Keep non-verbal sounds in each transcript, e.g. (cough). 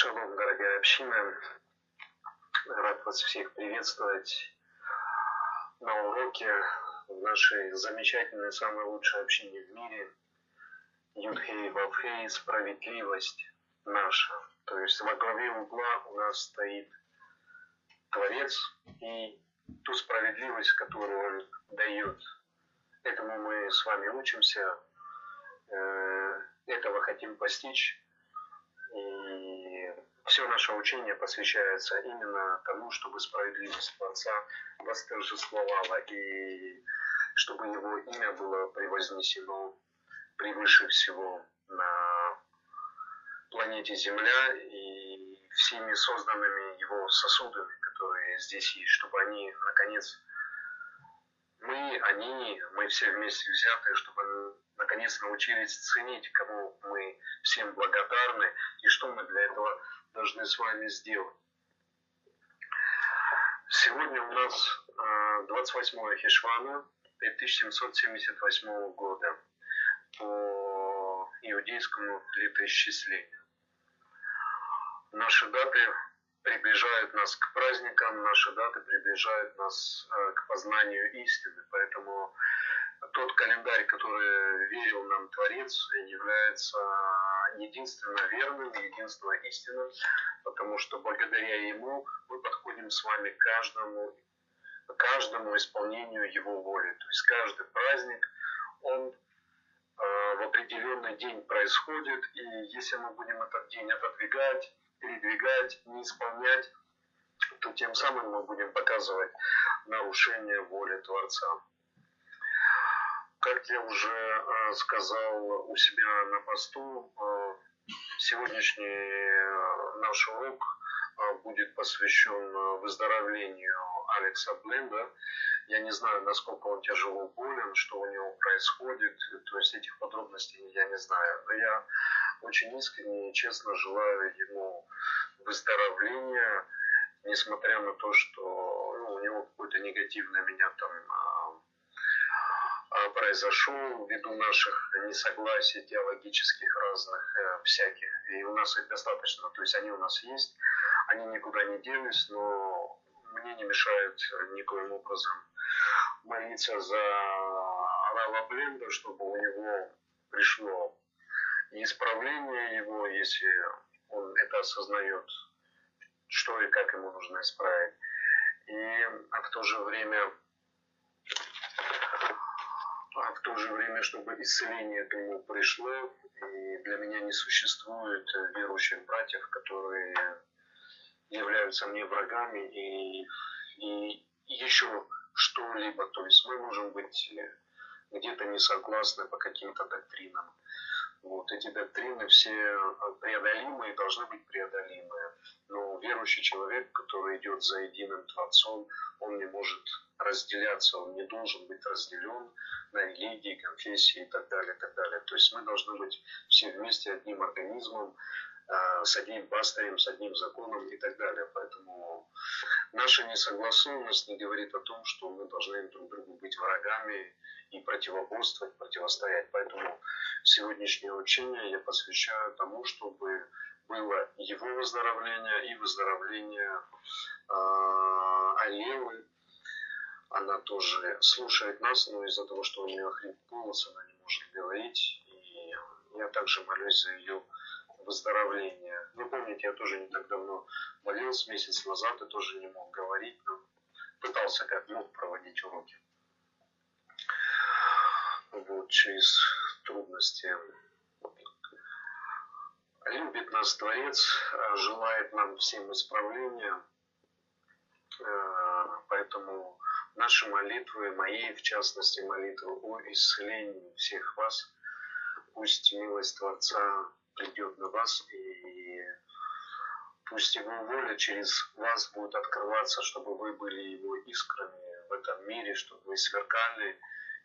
Шалом, дорогая община. Рад вас всех приветствовать на уроке в нашей замечательной, самой лучшей общине в мире. Юдхей Вавхей, справедливость наша. То есть во главе угла у нас стоит Творец и ту справедливость, которую Он дает. Этому мы с вами учимся, э, этого хотим постичь. Все наше учение посвящается именно тому, чтобы справедливость Творца восторжествовала и чтобы Его имя было превознесено превыше всего на планете Земля и всеми созданными Его сосудами, которые здесь есть, чтобы они, наконец, мы, они, мы все вместе взятые, чтобы наконец научились ценить, кому мы всем благодарны и что мы для этого должны с вами сделать. Сегодня у нас 28 Хишвана 1778 года по иудейскому летоисчислению. Наши даты приближают нас к праздникам, наши даты приближают нас э, к познанию истины. Поэтому тот календарь, который верил нам Творец, является единственно верным, единственно истинным, потому что благодаря ему мы подходим с вами к каждому, каждому исполнению его воли. То есть каждый праздник, он э, в определенный день происходит, и если мы будем этот день отодвигать, передвигать, не исполнять, то тем самым мы будем показывать нарушение воли Творца. Как я уже э, сказал у себя на посту, э, сегодняшний э, наш урок будет посвящен выздоровлению Алекса Бленда. Я не знаю, насколько он тяжело болен, что у него происходит, то есть этих подробностей я не знаю. Но я очень искренне и честно желаю ему выздоровления, несмотря на то, что ну, у него какой-то негативный меня там а, произошел ввиду наших несогласий теологических разных э, всяких. И у нас их достаточно, то есть они у нас есть, они никуда не делись, но мне не мешают никоим образом молиться за Рава Бленда, чтобы у него пришло исправление его, если он это осознает, что и как ему нужно исправить. И а в то же время а в то же время, чтобы исцеление к нему пришло, и для меня не существует верующих братьев, которые являются мне врагами и, и еще что-либо. То есть мы можем быть где-то не согласны по каким-то доктринам. Вот эти доктрины все преодолимые, должны быть преодолимые. Но верующий человек, который идет за единым Творцом, он не может разделяться, он не должен быть разделен на религии, конфессии и так далее, и так далее. То есть мы должны быть все вместе одним организмом, с одним пастырем, с одним законом и так далее. Поэтому наша несогласованность не говорит о том, что мы должны друг другу быть врагами и противоборствовать, противостоять. Поэтому сегодняшнее учение я посвящаю тому, чтобы было его выздоровление и выздоровление э. Она тоже слушает нас, но из-за того, что у нее хрип голос, она не может говорить. И я также молюсь за ее выздоровление. Вы помните, я тоже не так давно молился, месяц назад, и тоже не мог говорить, но пытался как мог проводить уроки. Вот, через трудности. Любит нас Творец, желает нам всем исправления, поэтому наши молитвы, моей в частности молитвы о исцелении всех вас, пусть милость Творца придет на вас, и пусть Его воля через вас будет открываться, чтобы вы были Его искрами в этом мире, чтобы вы сверкали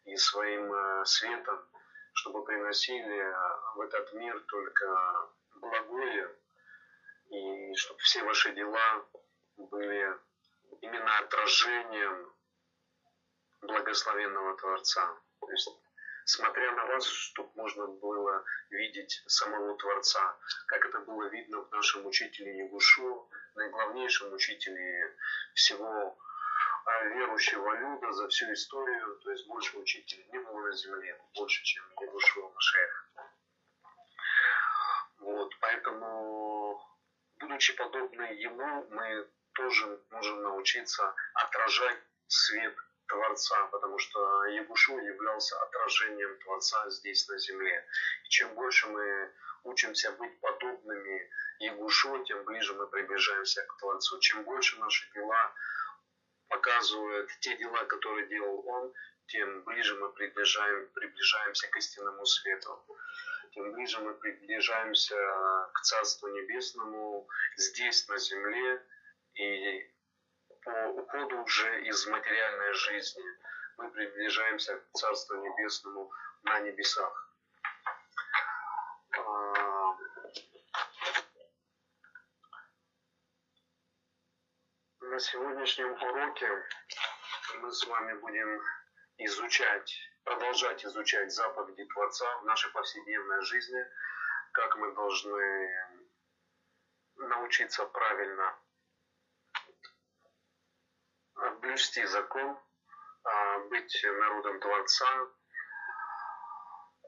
и своим э, светом, чтобы приносили в этот мир только благое, и чтобы все ваши дела были именно отражением благословенного Творца. То есть смотря на вас, чтобы можно было видеть самого Творца, как это было видно в нашем учителе Ягушу, наиглавнейшем учителе всего а, верующего люда за всю историю, то есть больше учителя не было на земле, больше, чем Ягушева Машех. Вот, поэтому, будучи подобны ему, мы тоже можем научиться отражать свет Творца, потому что Ягушу являлся отражением Творца здесь на земле. И чем больше мы учимся быть подобными Ягушу, тем ближе мы приближаемся к Творцу. Чем больше наши дела показывают те дела, которые делал Он, тем ближе мы приближаем, приближаемся к истинному свету. Тем ближе мы приближаемся к Царству Небесному здесь, на земле, и по уходу уже из материальной жизни мы приближаемся к Царству Небесному на небесах. А, на сегодняшнем уроке мы с вами будем изучать, продолжать изучать заповеди Творца в нашей повседневной жизни, как мы должны научиться правильно блюсти закон, а, быть народом Творца,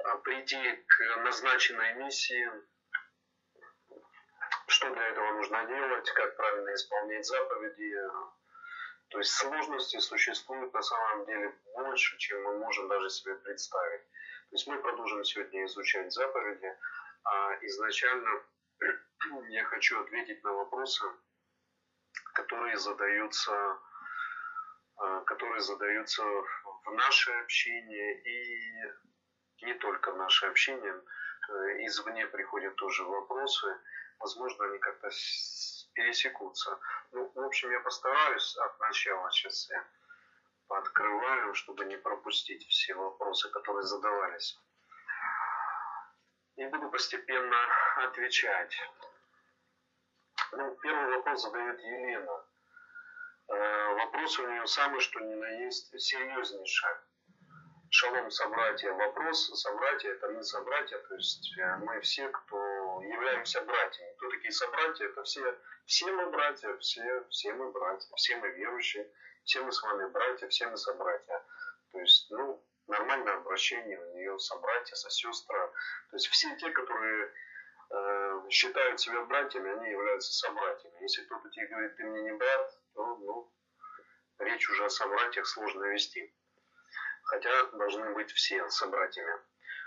а, прийти к назначенной миссии, что для этого нужно делать, как правильно исполнять заповеди. То есть сложности существуют на самом деле больше, чем мы можем даже себе представить. То есть мы продолжим сегодня изучать заповеди. А изначально (clears throat) я хочу ответить на вопросы, которые задаются которые задаются в наше общение и не только в наше общение. Э, извне приходят тоже вопросы. Возможно, они как-то пересекутся. Ну, в общем, я постараюсь от начала сейчас я пооткрываю, чтобы не пропустить все вопросы, которые задавались. И буду постепенно отвечать. Ну, первый вопрос задает Елена. Э, вопрос у нее самый, что ни на есть, серьезнейший. Шалом, собратья. Вопрос, собратья, это мы собратья, то есть э, мы все, кто являемся братьями. Кто такие собратья? Это все, все мы братья, все, все мы братья, все мы верующие, все мы с вами братья, все мы собратья. То есть, ну, нормальное обращение у нее собратья, сестры. То есть все те, которые э, считают себя братьями, они являются собратьями. Если кто-то тебе говорит, ты мне не брат, речь уже о собратьях сложно вести. Хотя должны быть все собратьями.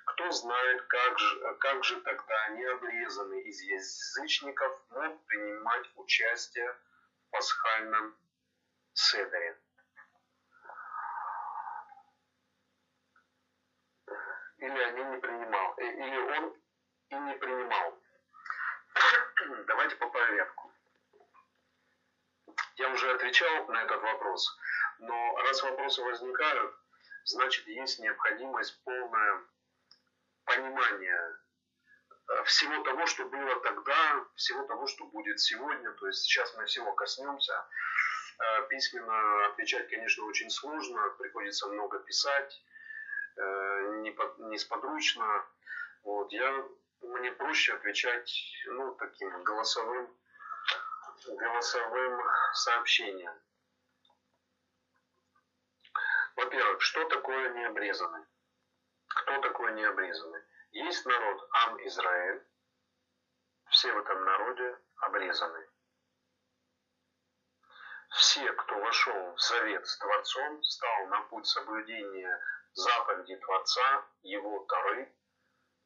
Кто знает, как же, как же тогда необрезанный из язычников мог принимать участие в пасхальном седере? Или они не принимал, э, или он и не принимал. (clears throat) Давайте по порядку. Я уже отвечал на этот вопрос, но раз вопросы возникают, значит есть необходимость полное понимание э, всего того, что было тогда, всего того, что будет сегодня. То есть сейчас мы всего коснемся. Э, письменно отвечать, конечно, очень сложно, приходится много писать, э, несподручно. Вот, я, мне проще отвечать ну, таким голосовым голосовым сообщением. Во-первых, что такое необрезанный? Кто такой необрезанный? Есть народ Ам Израиль. Все в этом народе обрезаны. Все, кто вошел в завет с Творцом, стал на путь соблюдения заповеди Творца, его Тары,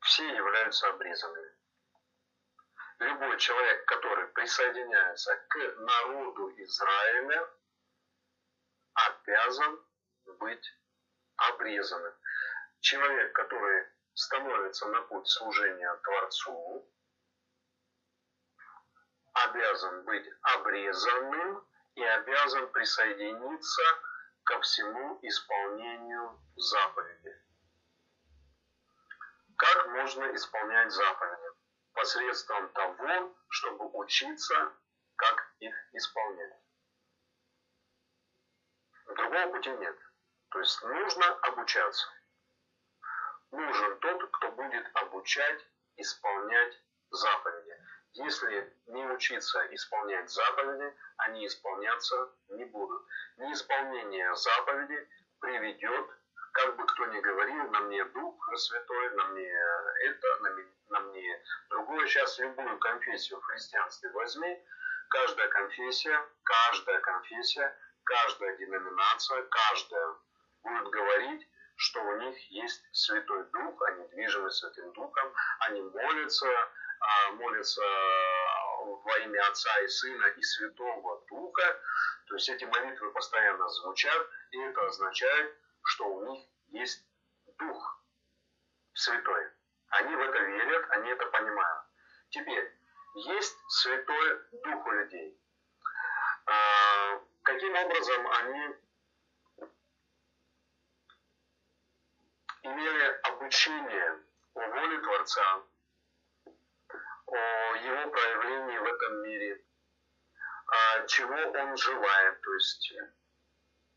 все являются обрезанными любой человек, который присоединяется к народу Израиля, обязан быть обрезанным. Человек, который становится на путь служения Творцу, обязан быть обрезанным и обязан присоединиться ко всему исполнению заповеди. Как можно исполнять заповеди? Посредством того, чтобы учиться, как их исполнять. Другого пути нет. То есть нужно обучаться. нужен тот, кто будет обучать, исполнять заповеди. Если не учиться исполнять заповеди, они исполняться не будут. Неисполнение заповеди приведет, как бы кто ни говорил, на мне Дух Святой, на мне это, на мне, на мне другое. Сейчас любую конфессию в христианстве возьми, каждая конфессия, каждая конфессия, каждая деноминация, каждая будет говорить, что у них есть Святой Дух, они движимы Святым Духом, они молятся, а, молятся во имя Отца и Сына и Святого Духа. То есть эти молитвы постоянно звучат, и это означает, что у них есть Дух Святой. Они в это верят, они это понимают. Теперь, есть Святой Дух у людей. А, каким образом они имели обучение о воле Творца, о его проявлении в этом мире, а, чего он желает, то есть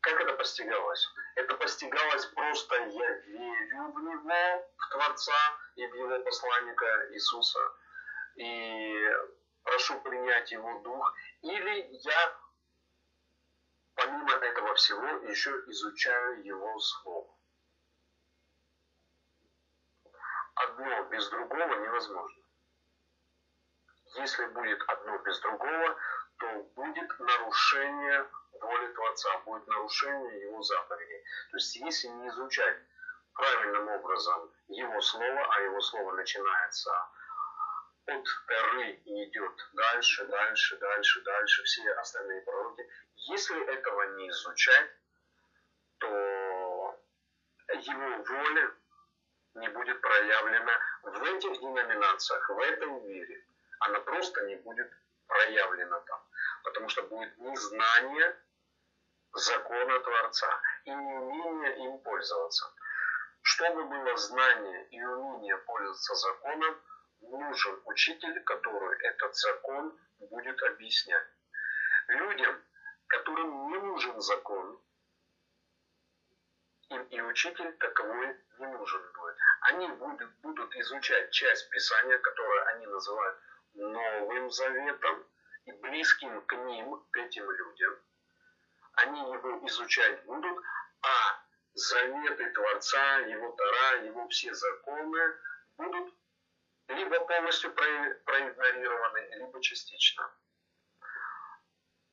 как это постигалось? Это постигалось просто я верю в него, в Творца и в его посланника Иисуса, и прошу принять его дух, или я помимо этого всего еще изучаю его слово. одно без другого невозможно. Если будет одно без другого, то будет нарушение воли Творца, будет нарушение Его заповедей. То есть если не изучать правильным образом Его Слово, а Его Слово начинается от Торы и идет дальше, дальше, дальше, дальше, все остальные пророки, если этого не изучать, то его воля не будет проявлена в этих деноминациях, в этом мире. Она просто не будет проявлена там. Потому что будет незнание закона Творца и неумение им пользоваться. Чтобы было знание и умение пользоваться законом, нужен учитель, который этот закон будет объяснять. Людям, которым не нужен закон, им и учитель таковой не нужен будет. Они будут, будут изучать часть Писания, которую они называют Новым Заветом, и близким к ним, к этим людям. Они его изучать будут, а заветы Творца, его Тара, его все законы будут либо полностью проигнорированы, либо частично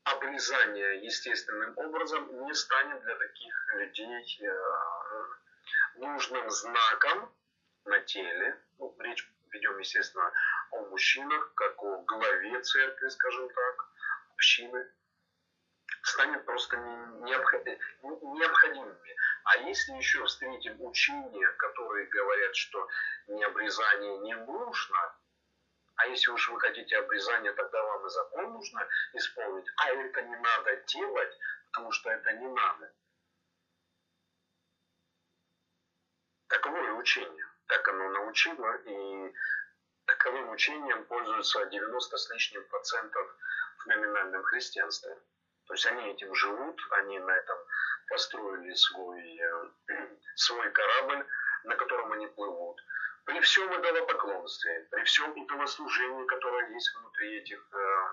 обрезание естественным образом не станет для таких людей э, нужным знаком на теле. Ну, речь ведем, естественно, о мужчинах, как о главе церкви, скажем так, общины, станет просто необходимыми. А если еще встретим учения, которые говорят, что не обрезание не нужно, а если уж вы хотите обрезание, тогда вам и закон нужно исполнить. А это не надо делать, потому что это не надо. Таковое учение. Так оно научило, и таковым учением пользуются 90 с лишним процентов в номинальном христианстве. То есть они этим живут, они на этом построили свой, э, (clears throat) свой корабль, на котором они плывут. При всем идолопоклонстве, при всем идолослужении, которое есть внутри этих э,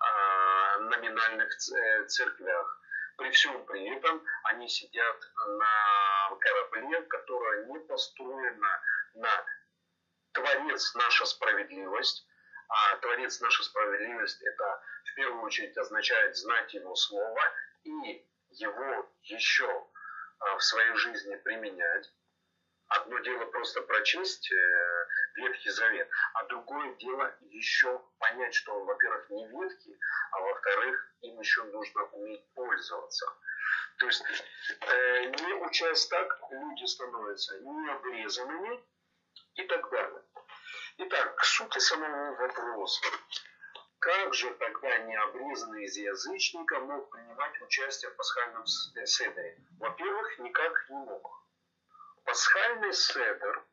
э, номинальных церквях, при всем при этом они сидят на корабле, которое не построено на Творец наша справедливость, а Творец наша справедливость это в первую очередь означает знать Его Слово и его еще э, в своей жизни применять. Одно дело просто прочесть э, Ветхий Завет, а другое дело еще понять, что он, во-первых, не ветхий, а во-вторых, им еще нужно уметь пользоваться. То есть, э, не учась так, люди становятся необрезанными и так далее. Итак, к сути самого вопроса. Как же тогда необрезанный из язычника мог принимать участие в пасхальном седере? Во-первых, никак не мог. Пасхальный седер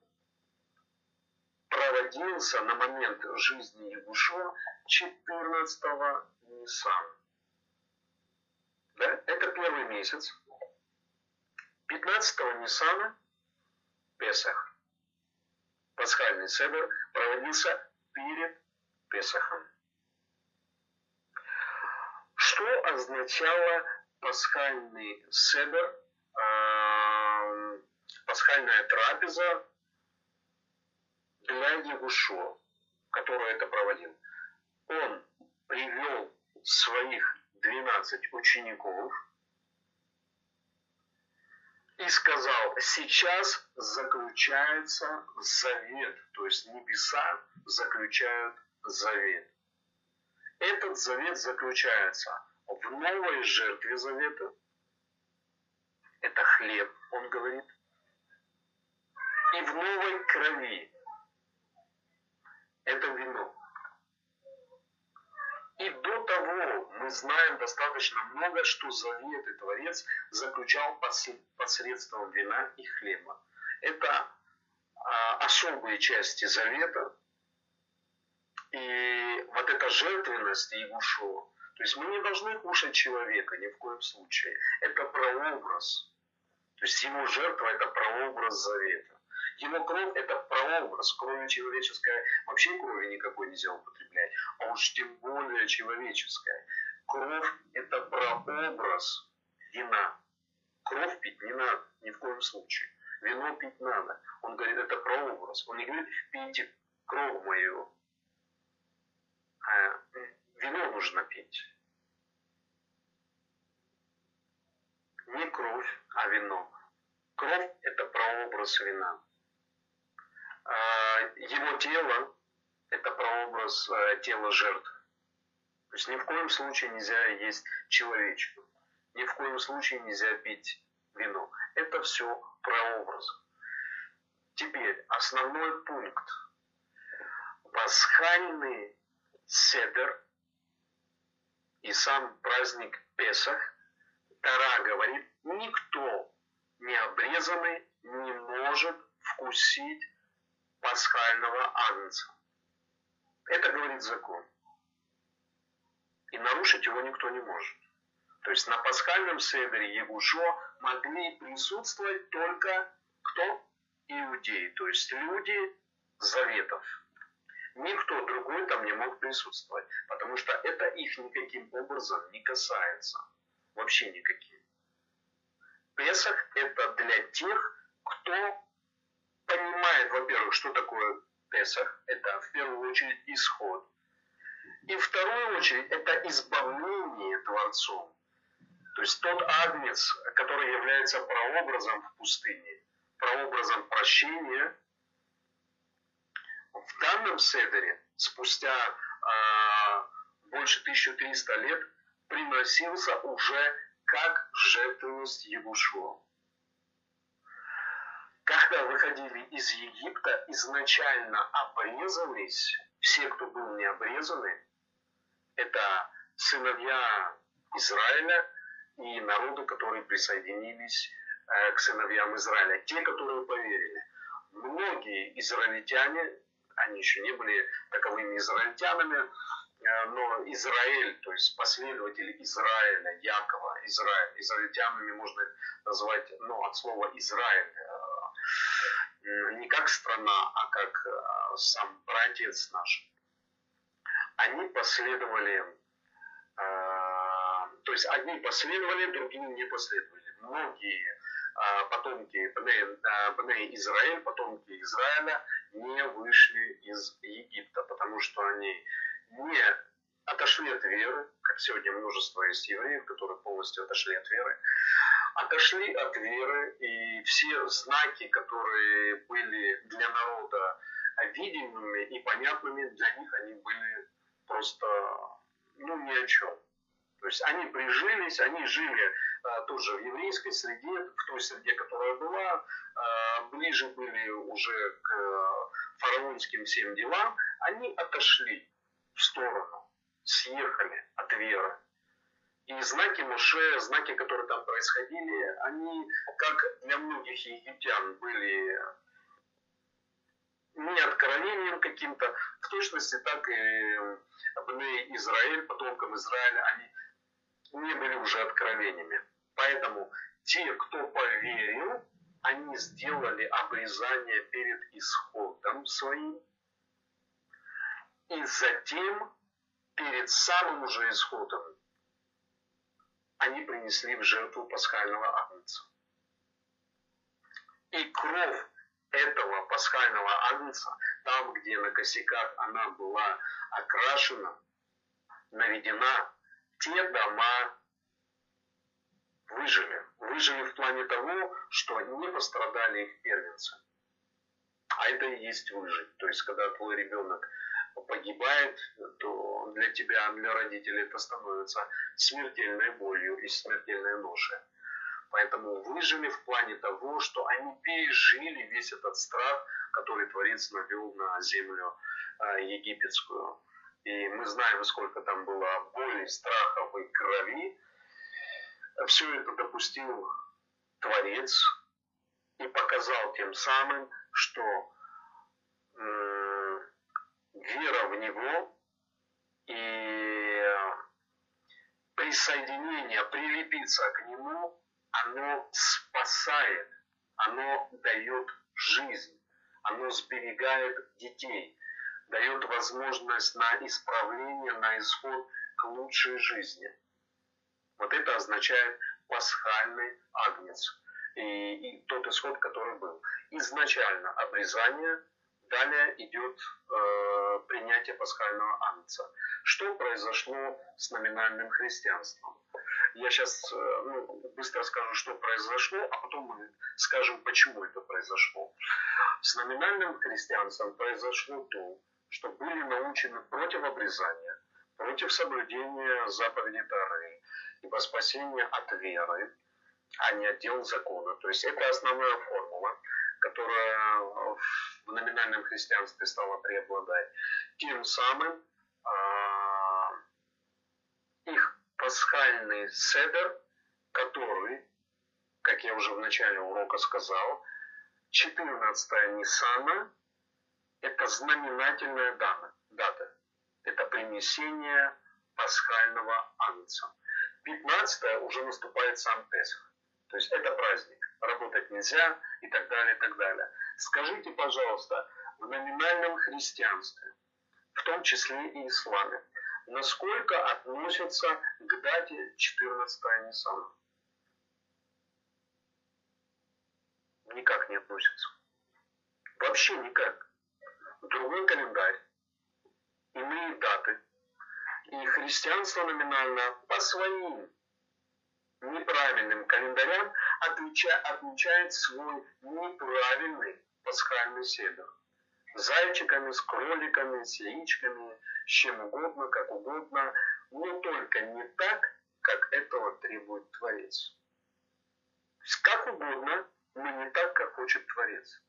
проводился на момент жизни Ягушева 14-го Ниссана. Да? Это первый месяц. 15-го Ниссана Песах. Пасхальный седер проводился перед Песохом. Что означало пасхальный седер, пасхальная трапеза для Егушо, который это проводил? Он привел своих 12 учеников и сказал, сейчас заключается завет, то есть небеса заключают завет. Этот завет заключается в новой жертве завета. Это хлеб, он говорит. И в новой крови. Это вино. И до того мы знаем достаточно много, что завет и Творец заключал посредством вина и хлеба. Это а, особые части завета. И вот эта жертвенность Егушо, то есть мы не должны кушать человека ни в коем случае. Это прообраз. То есть его жертва это прообраз завета. Его кровь – это прообраз. Крови человеческой вообще крови никакой нельзя употреблять, а уж тем более человеческая. Кровь – это прообраз вина. Кровь пить не надо ни в коем случае. Вино пить надо. Он говорит, это прообраз. Он не говорит, пейте кровь мою. А вино нужно пить. Не кровь, а вино. Кровь – это прообраз вина. А, его тело – это прообраз э, тела жертвы. То есть ни в коем случае нельзя есть человечку, ни в коем случае нельзя пить вино. Это все прообраз. Теперь основной пункт. Пасхальный седер и сам праздник Песах, Тара говорит, никто не обрезанный не может вкусить пасхального агнца. Это говорит закон. И нарушить его никто не может. То есть на пасхальном седере Егушо могли присутствовать только кто? Иудеи, то есть люди заветов. Никто другой там не мог присутствовать, потому что это их никаким образом не касается. Вообще никаким. Песах это для тех, кто понимает, во-первых, что такое Песах, это в первую очередь исход. И в вторую очередь это избавление Творцом. То есть тот агнец, который является прообразом в пустыне, прообразом прощения, в данном седере спустя э, больше 1300 лет приносился уже как жертвенность Егушуа когда выходили из Египта, изначально обрезались, все, кто был не обрезаны, это сыновья Израиля и народы, которые присоединились э, к сыновьям Израиля, те, которые поверили. Многие израильтяне, они еще не были таковыми израильтянами, но Израиль, то есть последователи Израиля, Якова, Израиль, израильтянами можно назвать, ну, от слова Израиль, э, не как страна, а как э, сам братец наш, они последовали, э, то есть одни последовали, другие не последовали. Многие э, потомки Бней Израиль, потомки Израиля не вышли из Египта, потому что они не отошли от веры, как сегодня множество есть евреев, которые полностью отошли от веры, отошли от веры, и все знаки, которые были для народа видимыми и понятными, для них они были просто ну, ни о чем. То есть они прижились, они жили а, тоже в еврейской среде, в той среде, которая была, а, ближе были уже к а, фараонским всем делам, они отошли в сторону, съехали от веры. И знаки Моше, знаки, которые там происходили, они, как для многих египтян, были не откровением каким-то, в точности так и Бней Израиль, потомкам Израиля, они не были уже откровениями. Поэтому те, кто поверил, они сделали обрезание перед исходом своим, и затем перед самым уже исходом они принесли в жертву пасхального агнца. И кровь этого пасхального агнца, там, где на косяках она была окрашена, наведена, те дома выжили. Выжили в плане того, что не пострадали их первенцы. А это и есть выжить. То есть, когда твой ребенок погибает, то для тебя, для родителей это становится смертельной болью и смертельной ношей. Поэтому выжили в плане того, что они пережили весь этот страх, который Творец навел на землю э, египетскую. И мы знаем, сколько там было боли, страхов и крови. Все это допустил Творец и показал тем самым, что вера в Него и присоединение, прилепиться к Нему, оно спасает, оно дает жизнь, оно сберегает детей, дает возможность на исправление, на исход к лучшей жизни. Вот это означает пасхальный агнец и, и тот исход, который был. Изначально обрезание – Далее идет э, принятие пасхального анца. Что произошло с номинальным христианством? Я сейчас э, ну, быстро скажу, что произошло, а потом мы скажем, почему это произошло. С номинальным христианством произошло то, что были научены против обрезания, против соблюдения заповедей Тары, ибо спасение от веры, а не от дел закона. То есть это основная формула которая в номинальном христианстве стала преобладать. Тем самым а, их пасхальный седер, который, как я уже в начале урока сказал, 14 Ниссана – это знаменательная дата. Это принесение пасхального агнца. 15 уже наступает сам Песах. То есть это праздник работать нельзя и так далее, и так далее. Скажите, пожалуйста, в номинальном христианстве, в том числе и исламе, насколько относятся к дате 14 Ниссана? Никак не относятся. Вообще никак. Другой календарь, иные даты. И христианство номинально по своим неправильным календарям отмечает свой неправильный пасхальный седр. Зайчиками, с кроликами, с яичками, с чем угодно, как угодно, но только не так, как этого требует Творец. Как угодно, но не так, как хочет Творец.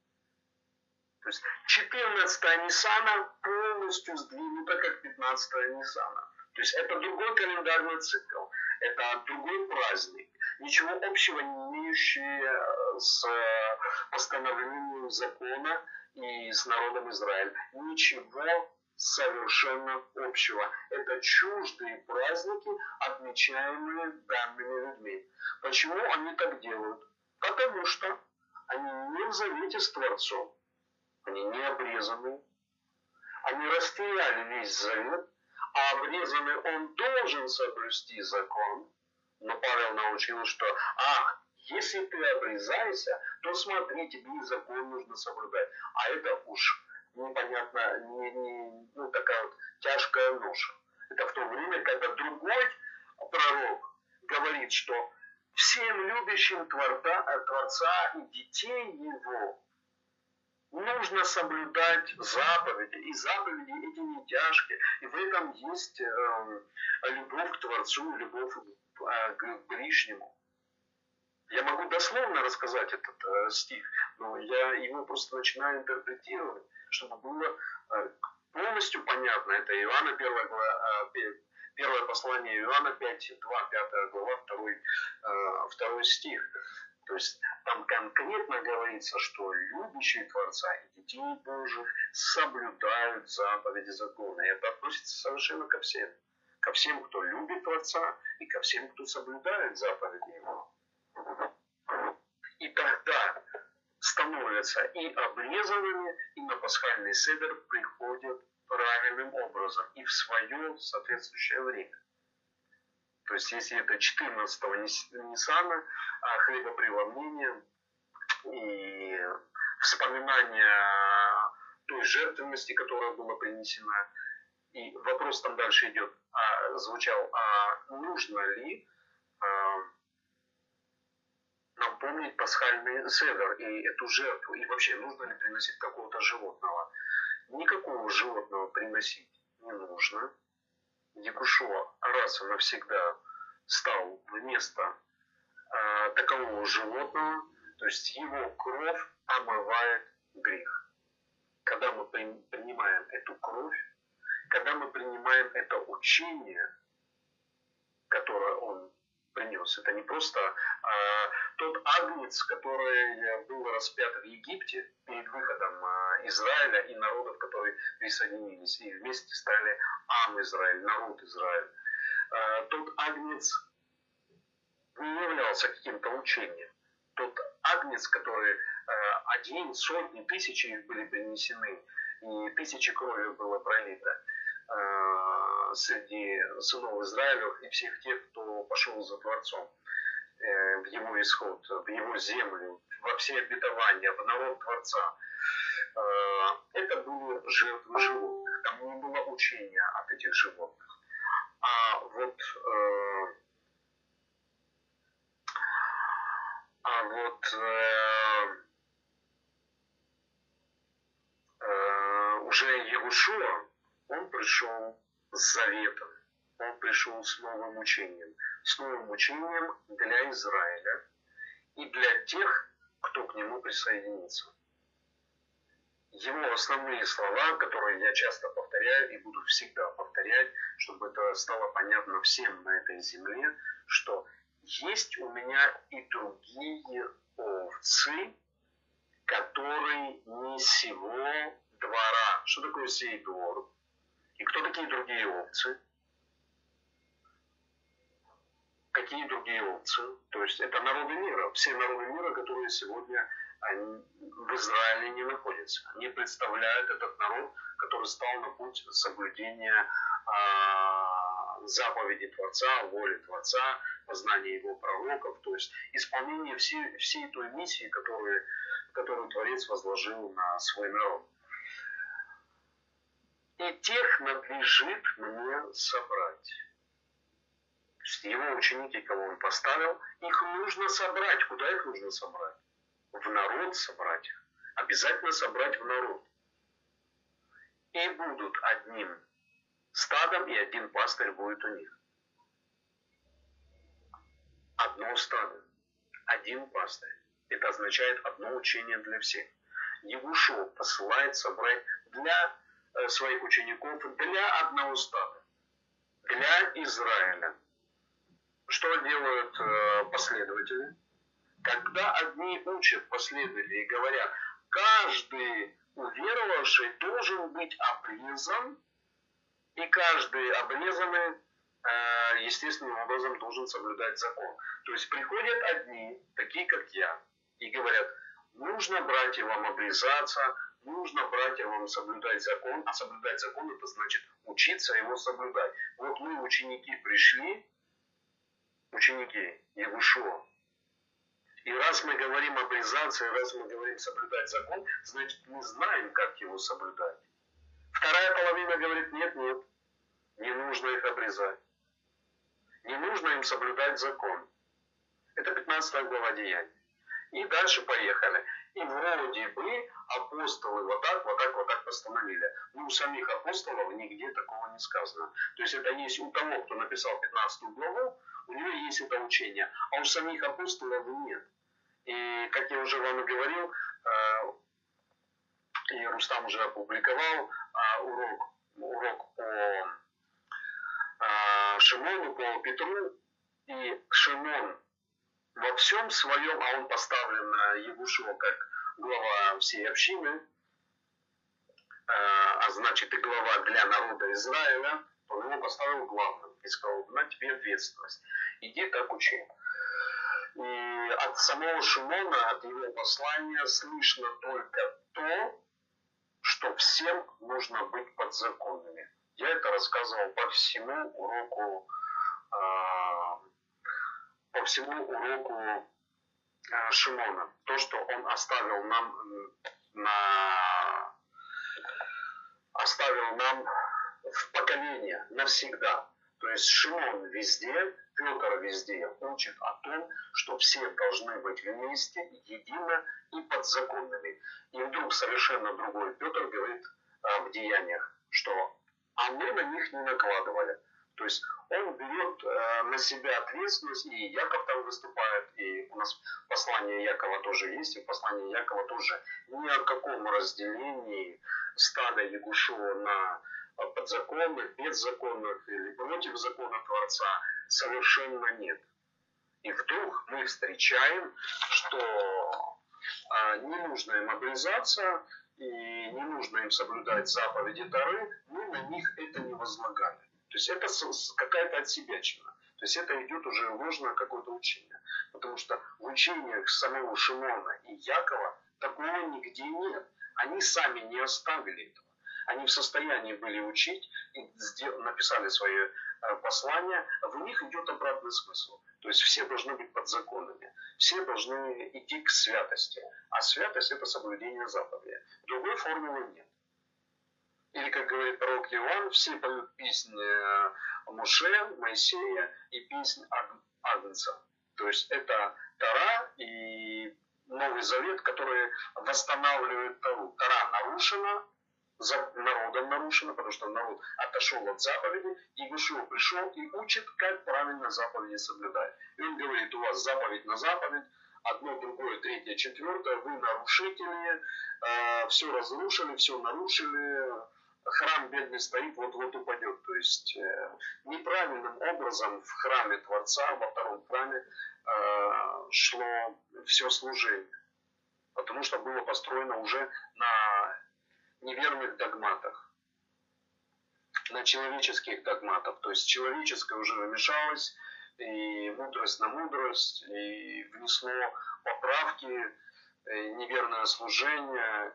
То есть 14 Ниссана полностью сдвинута, как 15 Ниссана. То есть это другой календарный цикл это другой праздник, ничего общего не имеющий э, с э, постановлением закона и с народом Израиля. Ничего совершенно общего. Это чуждые праздники, отмечаемые данными людьми. Почему они так делают? Потому что они не в завете с Творцом. Они не обрезаны. Они растеряли весь завет а обрезанный он должен соблюсти закон. Но Павел научил, что, ах, если ты обрезаешься, то смотри, тебе и закон нужно соблюдать. А это уж непонятно, не, не, ну, такая вот тяжкая ноша. Это в то время, когда другой пророк говорит, что всем любящим Творца, Творца и детей его нужно соблюдать заповеди, и заповеди эти не тяжкие, и в этом есть э, любовь к Творцу, любовь э, к ближнему. Я могу дословно рассказать этот э, стих, но я его просто начинаю интерпретировать, чтобы было э, полностью понятно. Это Иоанна 1 глава, э, первое послание Иоанна 5, 2, 5 глава, 2, э, 2 стих. То есть там конкретно говорится, что любящие Творца и детей Божьих соблюдают заповеди закона. И это относится совершенно ко всем. Ко всем, кто любит Творца, и ко всем, кто соблюдает заповеди Его. И тогда становятся и обрезанными, и на пасхальный седер приходят правильным образом и в свое соответствующее время. То есть, если это 14-го Ниссана, а хлебопреломление и вспоминание той жертвенности, которая была принесена, и вопрос там дальше идет, а, звучал, а нужно ли а, нам помнить пасхальный седр и эту жертву, и вообще нужно ли приносить какого-то животного. Никакого животного приносить не нужно. Якушуа раз и навсегда стал вместо э, такового животного, то есть его кровь омывает грех. Когда мы принимаем эту кровь, когда мы принимаем это учение, которое он принес, это не просто а, тот агнец, который был распят в Египте перед выходом а, Израиля и народов, которые присоединились и вместе стали Ам Израиль, народ Израиль. А, тот агнец не являлся каким-то учением. Тот агнец, который а, один, сотни, тысячи их были принесены, и тысячи крови было пролито среди сынов Израилев и всех тех, кто пошел за Творцом э, в его исход, в его землю, во все обетования, в народ Творца. Это были жертвы животных, там не было учения от этих животных. А вот э, а вот э, э, уже Егушуа, он пришел с заветом, он пришел с новым учением, с новым учением для Израиля и для тех, кто к нему присоединится. Его основные слова, которые я часто повторяю и буду всегда повторять, чтобы это стало понятно всем на этой земле, что есть у меня и другие овцы, которые не сего двора. Что такое сей двор? И кто такие другие овцы? Какие другие овцы? То есть это народы мира, все народы мира, которые сегодня они в Израиле не находятся. Они представляют этот народ, который стал на путь соблюдения а, заповеди Творца, воли Творца, познания его пророков, то есть исполнение всей, всей той миссии, которую, которую Творец возложил на свой народ. И тех надлежит мне собрать. Его ученики, кого он поставил, их нужно собрать. Куда их нужно собрать? в народ собрать их, обязательно собрать в народ. И будут одним стадом, и один пастырь будет у них. Одно стадо, один пастырь. Это означает одно учение для всех. Егушо посылает собрать для своих учеников, для одного стада, для Израиля. Что делают э, последователи? Когда одни учат последователи и говорят, каждый уверовавший должен быть обрезан, и каждый обрезанный э, естественным образом должен соблюдать закон. То есть приходят одни, такие как я, и говорят, нужно, братья, вам обрезаться, нужно, братья, вам соблюдать закон, а соблюдать закон это значит учиться его соблюдать. Вот мы, ученики, пришли, ученики Егушо, и раз мы говорим обрезаться, и раз мы говорим соблюдать закон, значит мы знаем, как его соблюдать. Вторая половина говорит, нет, нет, не нужно их обрезать. Не нужно им соблюдать закон. Это 15 глава Деяний. И дальше поехали. И вроде бы апостолы вот так, вот так, вот так постановили. Но у самих апостолов нигде такого не сказано. То есть это есть у того, кто написал 15 главу, у него есть это учение, а у самих апостолов нет. И, как я уже вам и говорил, э, и Рустам уже опубликовал а, урок, урок по а, Шимону, по Петру. И Шимон во всем своем, а он поставлен на Егушева как глава всей общины, а, а значит и глава для народа Израиля, он его поставил главным и сказал, на тебе ответственность, иди так учи. И от самого Шимона, от его послания слышно только то, что всем нужно быть подзаконными. Я это рассказывал по всему уроку, всему уроку а, Шимона. То, что он оставил нам на оставил нам в поколение навсегда. То есть Шимон везде, Петр везде учит о том, что все должны быть вместе, едино и подзаконными. И вдруг совершенно другой Петр говорит в деяниях, что а мы на них не накладывали. То есть он берет э, на себя ответственность, и Яков там выступает, и у нас послание Якова тоже есть, и послание Якова тоже ни о каком разделении стада Ягушева на подзаконных, беззаконных или против закона Творца совершенно нет. И вдруг мы встречаем, что а, ненужная мобилизация и не нужно им соблюдать заповеди Тары, мы на них это не возлагали. То есть это какая-то отсебячина. То есть это идет уже ложное какое-то учение. Потому что в учениях самого Шимона и Якова такого нигде нет. Они сами не оставили этого. Они в состоянии были учить и написали свои э, послания. В них идет обратный смысл. То есть все должны быть подзаконными. Все должны идти к святости. А святость это соблюдение заповедей. Другой формулы нет. Или, как говорит пророк Иоанн, все поют песнь э, Моше, Моисея и песнь Агнца. То есть это Тара и Новый Завет, который восстанавливает Тару. Тара нарушена, народом нарушена, потому что народ отошел от заповеди, и Гушуа пришел и учит, как правильно заповеди соблюдать. И он говорит, у вас заповедь на заповедь, одно, другое, третье, четвертое, вы нарушители, э, все разрушили, все нарушили, храм бедный стоит, вот-вот упадет. То есть э, неправильным образом в храме Творца, во втором храме э, шло все служение. Потому что было построено уже на неверных догматах, на человеческих догматах. То есть человеческое уже намешалось, и мудрость на мудрость, и внесло поправки, и неверное служение,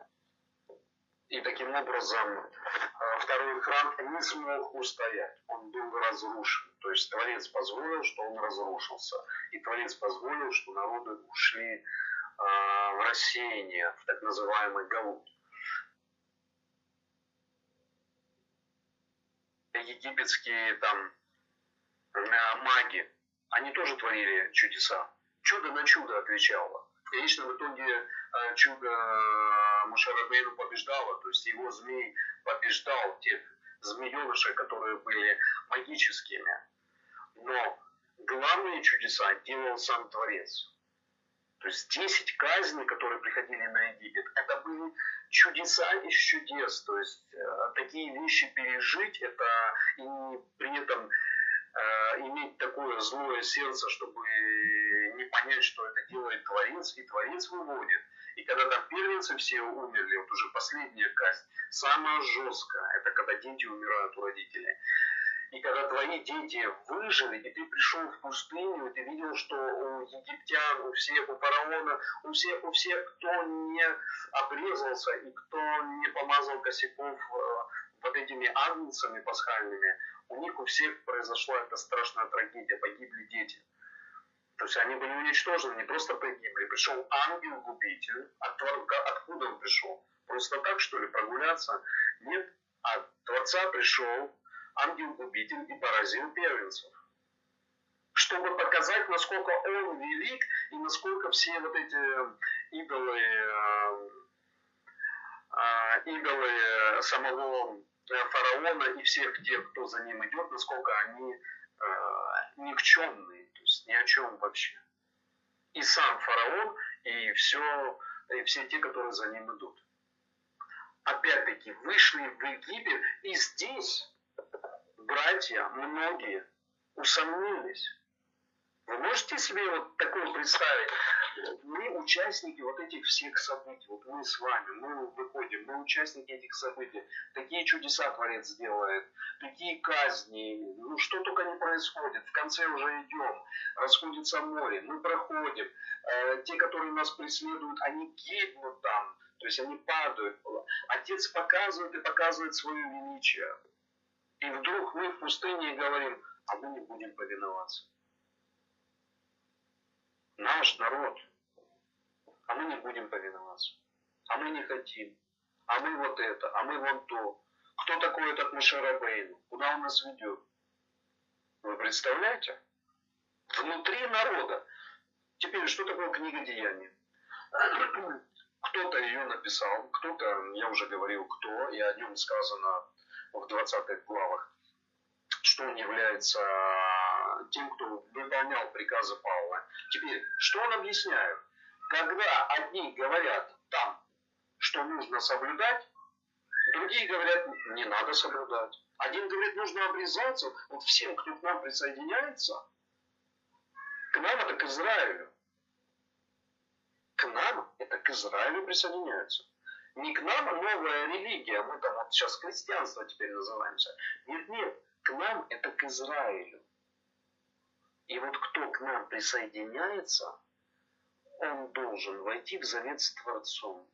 и таким образом э, второй храм не смог устоять. Он был разрушен. То есть Творец позволил, что он разрушился. И Творец позволил, что народы ушли э, в рассеяние, в так называемый Галут. Египетские там э, маги, они тоже творили чудеса. Чудо на чудо отвечало. В конечном итоге чудо Мушарабейну побеждала, то есть его змей побеждал тех змеенышей, которые были магическими. Но главные чудеса делал сам Творец. То есть 10 казней, которые приходили на Египет, это были чудеса из чудес. То есть э, такие вещи пережить, это и при этом э, иметь такое злое сердце, чтобы понять, что это делает Творец, и Творец выводит. И когда там первенцы все умерли, вот уже последняя казнь, самая жесткая, это когда дети умирают у родителей. И когда твои дети выжили, и ты пришел в пустыню, и ты видел, что у египтян, у всех, у фараона, у всех, у всех, кто не обрезался и кто не помазал косяков э, вот этими агнцами пасхальными, у них у всех произошла эта страшная трагедия, погибли дети. То есть они были уничтожены, не просто погибли. Пришел ангел-губитель. От, откуда он пришел? Просто так, что ли, прогуляться? Нет. От Творца пришел ангел-губитель и поразил первенцев. Чтобы показать, насколько он велик и насколько все вот эти идолы, э, э, идолы самого фараона и всех тех, кто за ним идет, насколько они э, никчемные есть ни о чем вообще. И сам фараон, и, все, и все те, которые за ним идут. Опять-таки, вышли в Египет, и здесь братья, многие, усомнились. Вы можете себе вот такое представить? Мы участники вот этих всех событий. Вот мы с вами, мы выходим, мы участники этих событий. Такие чудеса Творец делает, такие казни, ну что только не происходит. В конце уже идем, расходится море, мы проходим. Э, те, которые нас преследуют, они гибнут там, то есть они падают. Отец показывает и показывает свое величие. И вдруг мы в пустыне говорим, а мы не будем повиноваться. Наш народ. А мы не будем повиноваться. А мы не хотим. А мы вот это, а мы вон то. Кто такой этот Мушарабейн? Куда он нас ведет? Вы представляете? Внутри народа. Теперь, что такое книга деяний? (clears throat) Кто-то ее написал, кто-то, я уже говорил, кто, и о нем сказано в 20-х главах, что он является тем, кто выполнял приказы Павла. Теперь, что он объясняет? Когда одни говорят там, что нужно соблюдать, другие говорят, не надо соблюдать. Один говорит, нужно обрезаться. Вот всем, кто к нам присоединяется, к нам это к Израилю. К нам это к Израилю присоединяются. Не к нам а новая религия, мы там вот сейчас христианство теперь называемся. Нет, нет, к нам это к Израилю. И вот кто к нам присоединяется, он должен войти в завет с Творцом.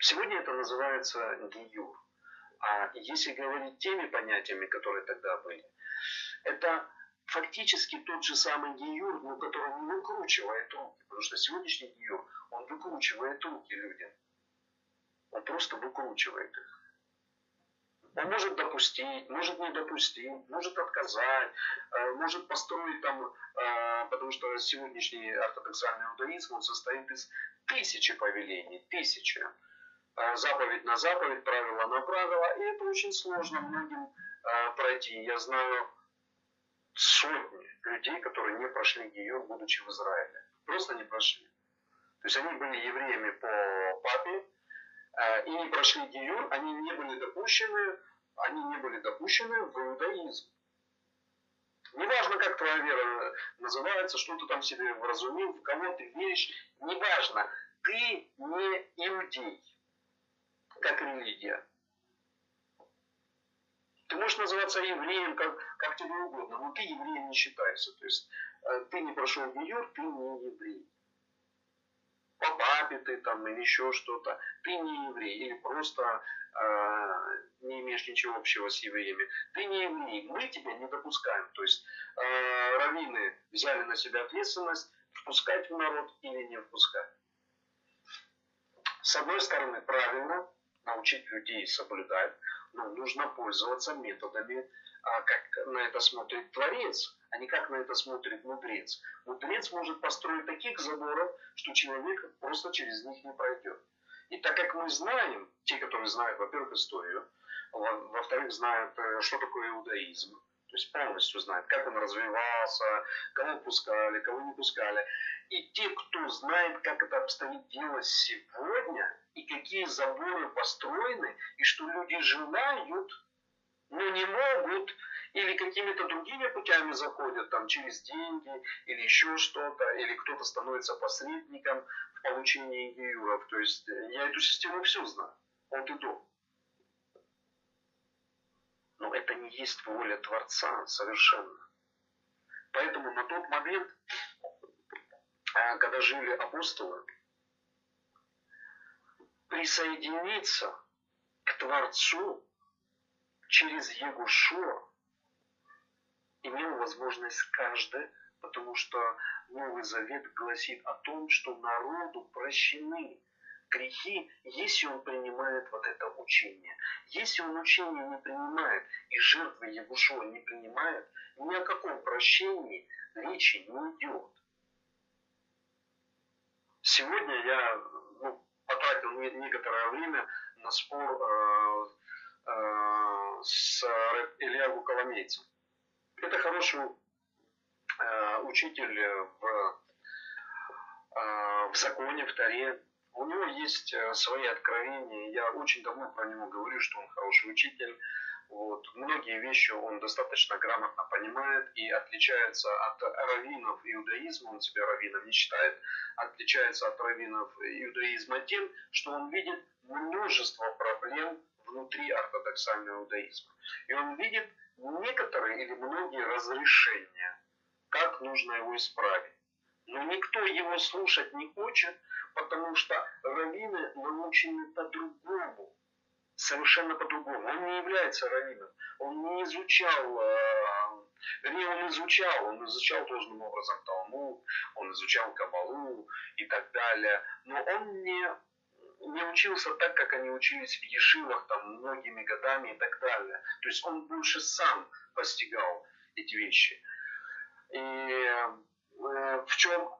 Сегодня это называется гиюр. А если говорить теми понятиями, которые тогда были, это фактически тот же самый гиюр, но который не выкручивает руки. Потому что сегодняшний гиюр, он выкручивает руки людям. Он просто выкручивает их. Он может допустить, может не допустить, может отказать, э, может построить там, э, потому что сегодняшний ортодоксальный иудаизм, он состоит из тысячи повелений, тысячи. Э, заповедь на заповедь, правило на правило, и это очень сложно многим пройти. Я знаю сотни людей, которые не прошли Гиюр, будучи в Израиле. Просто не прошли. То есть они были евреями по папе, и не прошли Гиюр, они не были допущены, они не были допущены в иудаизм. Неважно, как твоя вера называется, что ты там себе вразумил, в кого ты веришь, неважно, ты не иудей, как религия. Ты можешь называться евреем, как, как тебе угодно, но ты евреем не считаешься. То есть э, ты не прошел Гиюр, ты не еврей по папе ты там или еще что-то, ты не еврей или просто э, не имеешь ничего общего с евреями, ты не еврей, мы тебя не допускаем. То есть э, раввины взяли на себя ответственность впускать в народ или не впускать. С одной стороны, правильно научить людей соблюдать, но нужно пользоваться методами а как на это смотрит Творец, а не как на это смотрит мудрец. Мудрец может построить таких заборов, что человек просто через них не пройдет. И так как мы знаем, те, которые знают, во-первых, историю, во-вторых, знают, э, что такое иудаизм, то есть полностью знают, как он развивался, кого пускали, кого не пускали. И те, кто знает, как это обстоит дело сегодня, и какие заборы построены, и что люди желают но не могут или какими-то другими путями заходят, там через деньги или еще что-то, или кто-то становится посредником в получении геюров. То есть э, я эту систему всю знаю, от и до. Но это не есть воля Творца совершенно. Поэтому на тот момент, э, когда жили апостолы, присоединиться к Творцу через Егушо имел возможность каждый, потому что Новый Завет гласит о том, что народу прощены грехи, если он принимает вот это учение. Если он учение не принимает и жертвы Егушо не принимает, ни о каком прощении речи не идет. Сегодня я ну, потратил некоторое время на спор э, Э, с Ильягу Коломейцем. Это хороший э, учитель в, э, в законе, в Таре. у него есть э, свои откровения. Я очень давно про него говорю, что он хороший учитель. Вот. Многие вещи он достаточно грамотно понимает и отличается от раввинов иудаизма, он себя раввином не считает, отличается от раввинов иудаизма тем, что он видит множество проблем внутри ортодоксального иудаизма. И он видит некоторые или многие разрешения, как нужно его исправить. Но никто его слушать не хочет, потому что раввины научены по-другому, совершенно по-другому. Он не является раввином, он не изучал, э, вернее, он изучал, он изучал должным образом Талмуд, он изучал Кабалу и так далее, но он не не учился так, как они учились в Ешивах там многими годами и так далее. То есть он больше сам постигал эти вещи. И э, в чем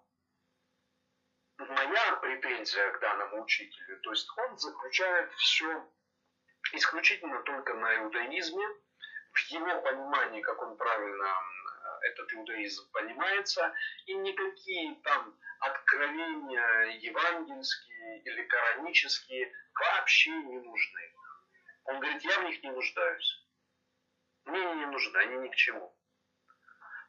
моя претензия к данному учителю? То есть он заключает все исключительно только на иудаизме, в его понимании, как он правильно этот иудаизм понимается, и никакие там откровения евангельские или коранические вообще не нужны. Он говорит, я в них не нуждаюсь. Мне они не нужны, они ни к чему.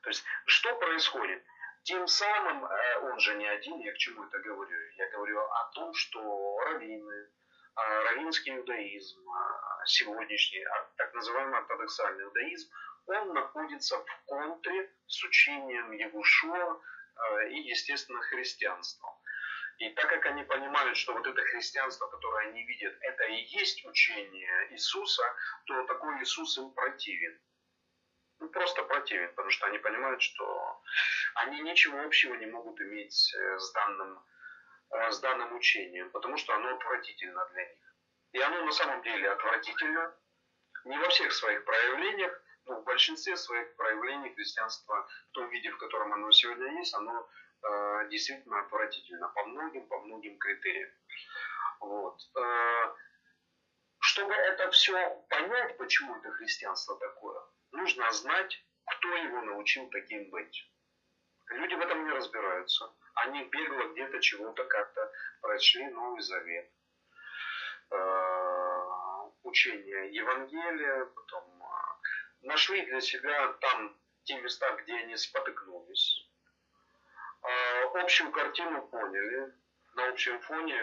То есть, что происходит? Тем самым, э, он же не один, я к чему это говорю? Я говорю о том, что раввины, а, раввинский иудаизм, а, сегодняшний а, так называемый ортодоксальный иудаизм, он находится в контре с учением Егушуа и, естественно, христианством. И так как они понимают, что вот это христианство, которое они видят, это и есть учение Иисуса, то такой Иисус им противен. Ну, просто противен, потому что они понимают, что они ничего общего не могут иметь э, с данным Э, с данным учением, потому что оно отвратительно для них. И оно на самом деле отвратительно не во всех своих проявлениях, но в большинстве своих проявлений христианства в том виде, в котором оно сегодня есть, оно э, действительно отвратительно по многим, по многим критериям. Вот. Э, чтобы это все понять, почему это христианство такое, нужно знать, кто его научил таким быть. Люди в этом не разбираются они бегло где-то чего-то как-то прочли Новый Завет, э, учение Евангелия, потом э, нашли для себя там те места, где они спотыкнулись, э, общую картину поняли, на общем фоне,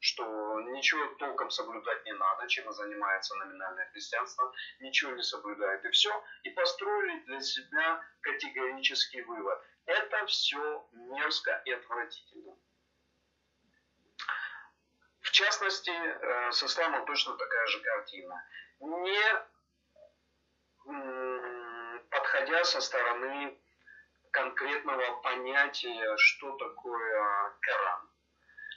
что ничего толком соблюдать не надо, чем занимается номинальное христианство, ничего не соблюдает и все, и построили для себя категорический вывод – это все мерзко и отвратительно. В частности, э, с исламом точно такая же картина. Не подходя со стороны конкретного понятия, что такое Коран.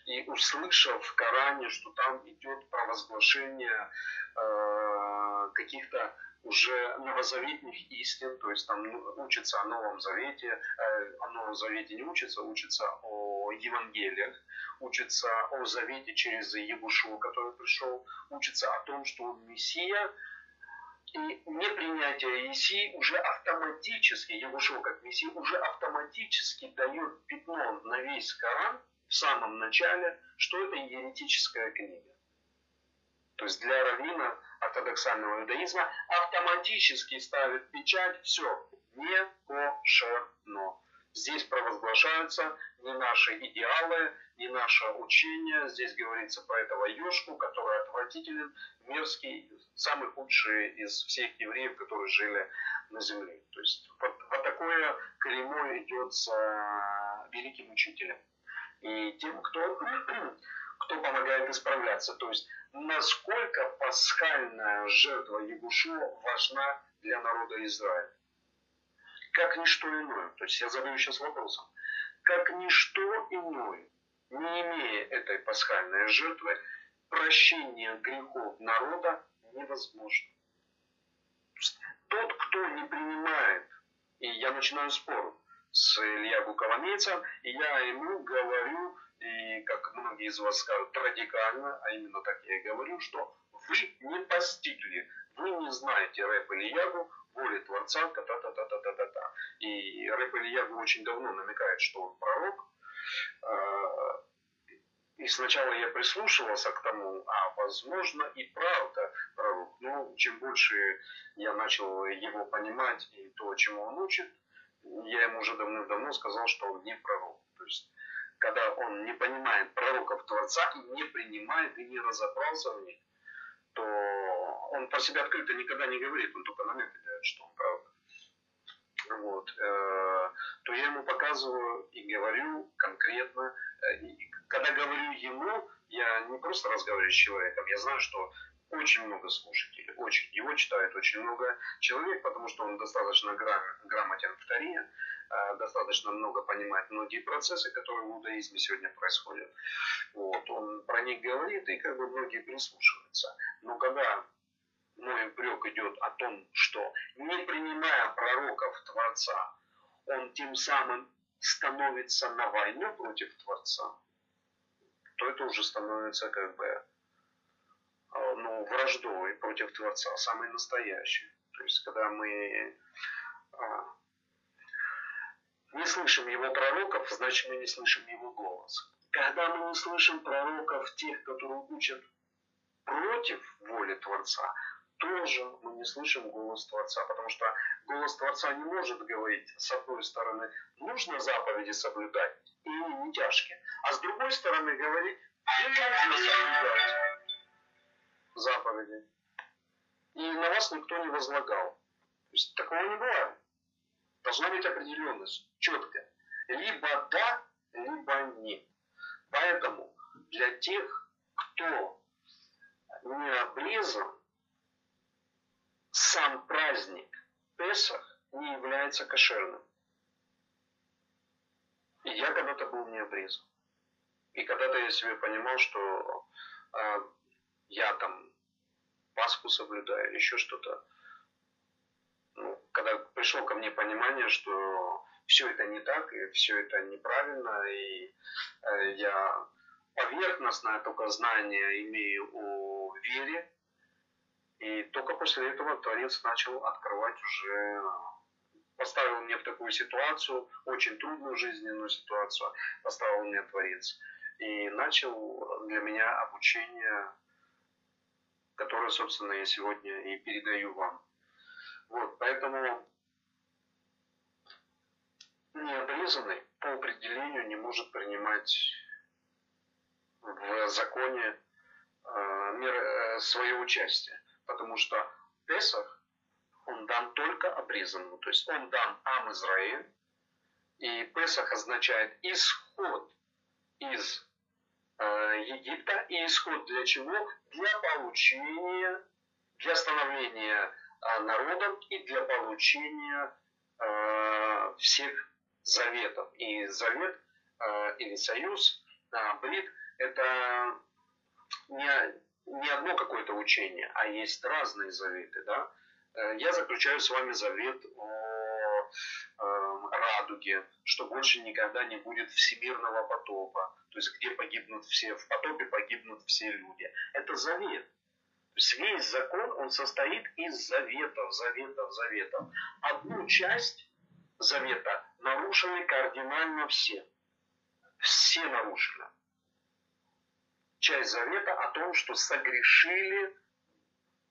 И услышав в Коране, что там идет провозглашение э, каких-то уже новозаветных истин, то есть там ну, учится о Новом Завете, э, о Новом Завете не учится, учится о Евангелиях, учится о Завете через Егушу, который пришел, учится о том, что он Мессия, и непринятие Мессии уже автоматически, Егушева как Мессия, уже автоматически дает пятно на весь Коран в самом начале, что это еретическая книга. То есть для раввина ортодоксального иудаизма автоматически ставит печать «все, не кошерно». Здесь провозглашаются не наши идеалы, не наше учение. Здесь говорится про этого ешку, который отвратителен, мерзкий, самый худший из всех евреев, которые жили на земле. То есть вот, вот такое клеймо идет с великим учителем. И тем, кто, (clears throat) кто помогает исправляться. То есть насколько пасхальная жертва Ягушуа важна для народа Израиля. Как ничто иное. То есть я задаю сейчас вопросом. Как ничто иное, не имея этой пасхальной жертвы, прощение грехов народа невозможно. Тот, кто не принимает, и я начинаю спор с Илья Гуковомейцем, и я ему говорю, и как многие из вас скажут, радикально, а именно так я и говорю, что вы не постигли, вы не знаете рэп или ягу, воли Творца, та-та-та-та-та-та-та. И рэп или ягу очень давно намекает, что он пророк. А, и сначала я прислушивался к тому, а возможно и правда пророк. Но чем больше я начал его понимать и то, чему он учит, я ему уже давным-давно сказал, что он не пророк. То есть, когда он не понимает пророков Творца и не принимает и не разобрался в них, то он про себя открыто никогда не говорит, он только намеки дает, что он правда. Вот. Э, то я ему показываю и говорю конкретно. Э, и когда говорю ему, я не просто разговариваю с человеком, я знаю, что очень много слушателей, очень. Его читает очень много человек, потому что он достаточно грам, грамотен в Таре, достаточно много понимает многие процессы, которые в иудаизме сегодня происходят. Вот. Он про них говорит, и как бы многие прислушиваются. Но когда мой упрек идет о том, что не принимая пророков Творца, он тем самым становится на войну против Творца, то это уже становится как бы а, ну, враждой против Творца, самый настоящий. То есть, когда мы а, не слышим его пророков, значит, мы не слышим его голос. Когда мы не слышим пророков, тех, которые учат против воли Творца, тоже мы не слышим голос Творца, потому что голос Творца не может говорить, с одной стороны, нужно заповеди соблюдать, и не тяжкие, а с другой стороны говорить, не нужно соблюдать заповеди. И на вас никто не возлагал. То есть такого не бывает. Должна быть определенность, четкая. Либо да, либо нет. Поэтому для тех, кто не обрезан, сам праздник Песах не является кошерным. И я когда-то был не обрезан. И когда-то я себе понимал, что э, я там Пасху соблюдаю, еще что-то. Когда пришло ко мне понимание, что все это не так, и все это неправильно, и э, я поверхностное только знание имею о вере, и только после этого Творец начал открывать уже, поставил меня в такую ситуацию, очень трудную жизненную ситуацию, поставил меня Творец. И начал для меня обучение, которое, собственно, я сегодня и передаю вам. Вот, поэтому необрезанный по определению не может принимать в законе э, свое участие потому что Песах, он дан только обрезанному, то есть он дан Ам Израиль, и Песах означает исход из э, Египта, и исход для чего? Для получения, для становления э, народом и для получения э, всех заветов. И завет э, или союз, брит, это не, не одно какое-то учение, а есть разные заветы. Да? Э, я заключаю с вами завет о э, радуге, что больше никогда не будет всемирного потопа, то есть где погибнут все, в потопе погибнут все люди. Это завет. Весь закон, он состоит из заветов, заветов, заветов. Одну часть завета нарушили кардинально все. Все нарушили часть завета о том, что согрешили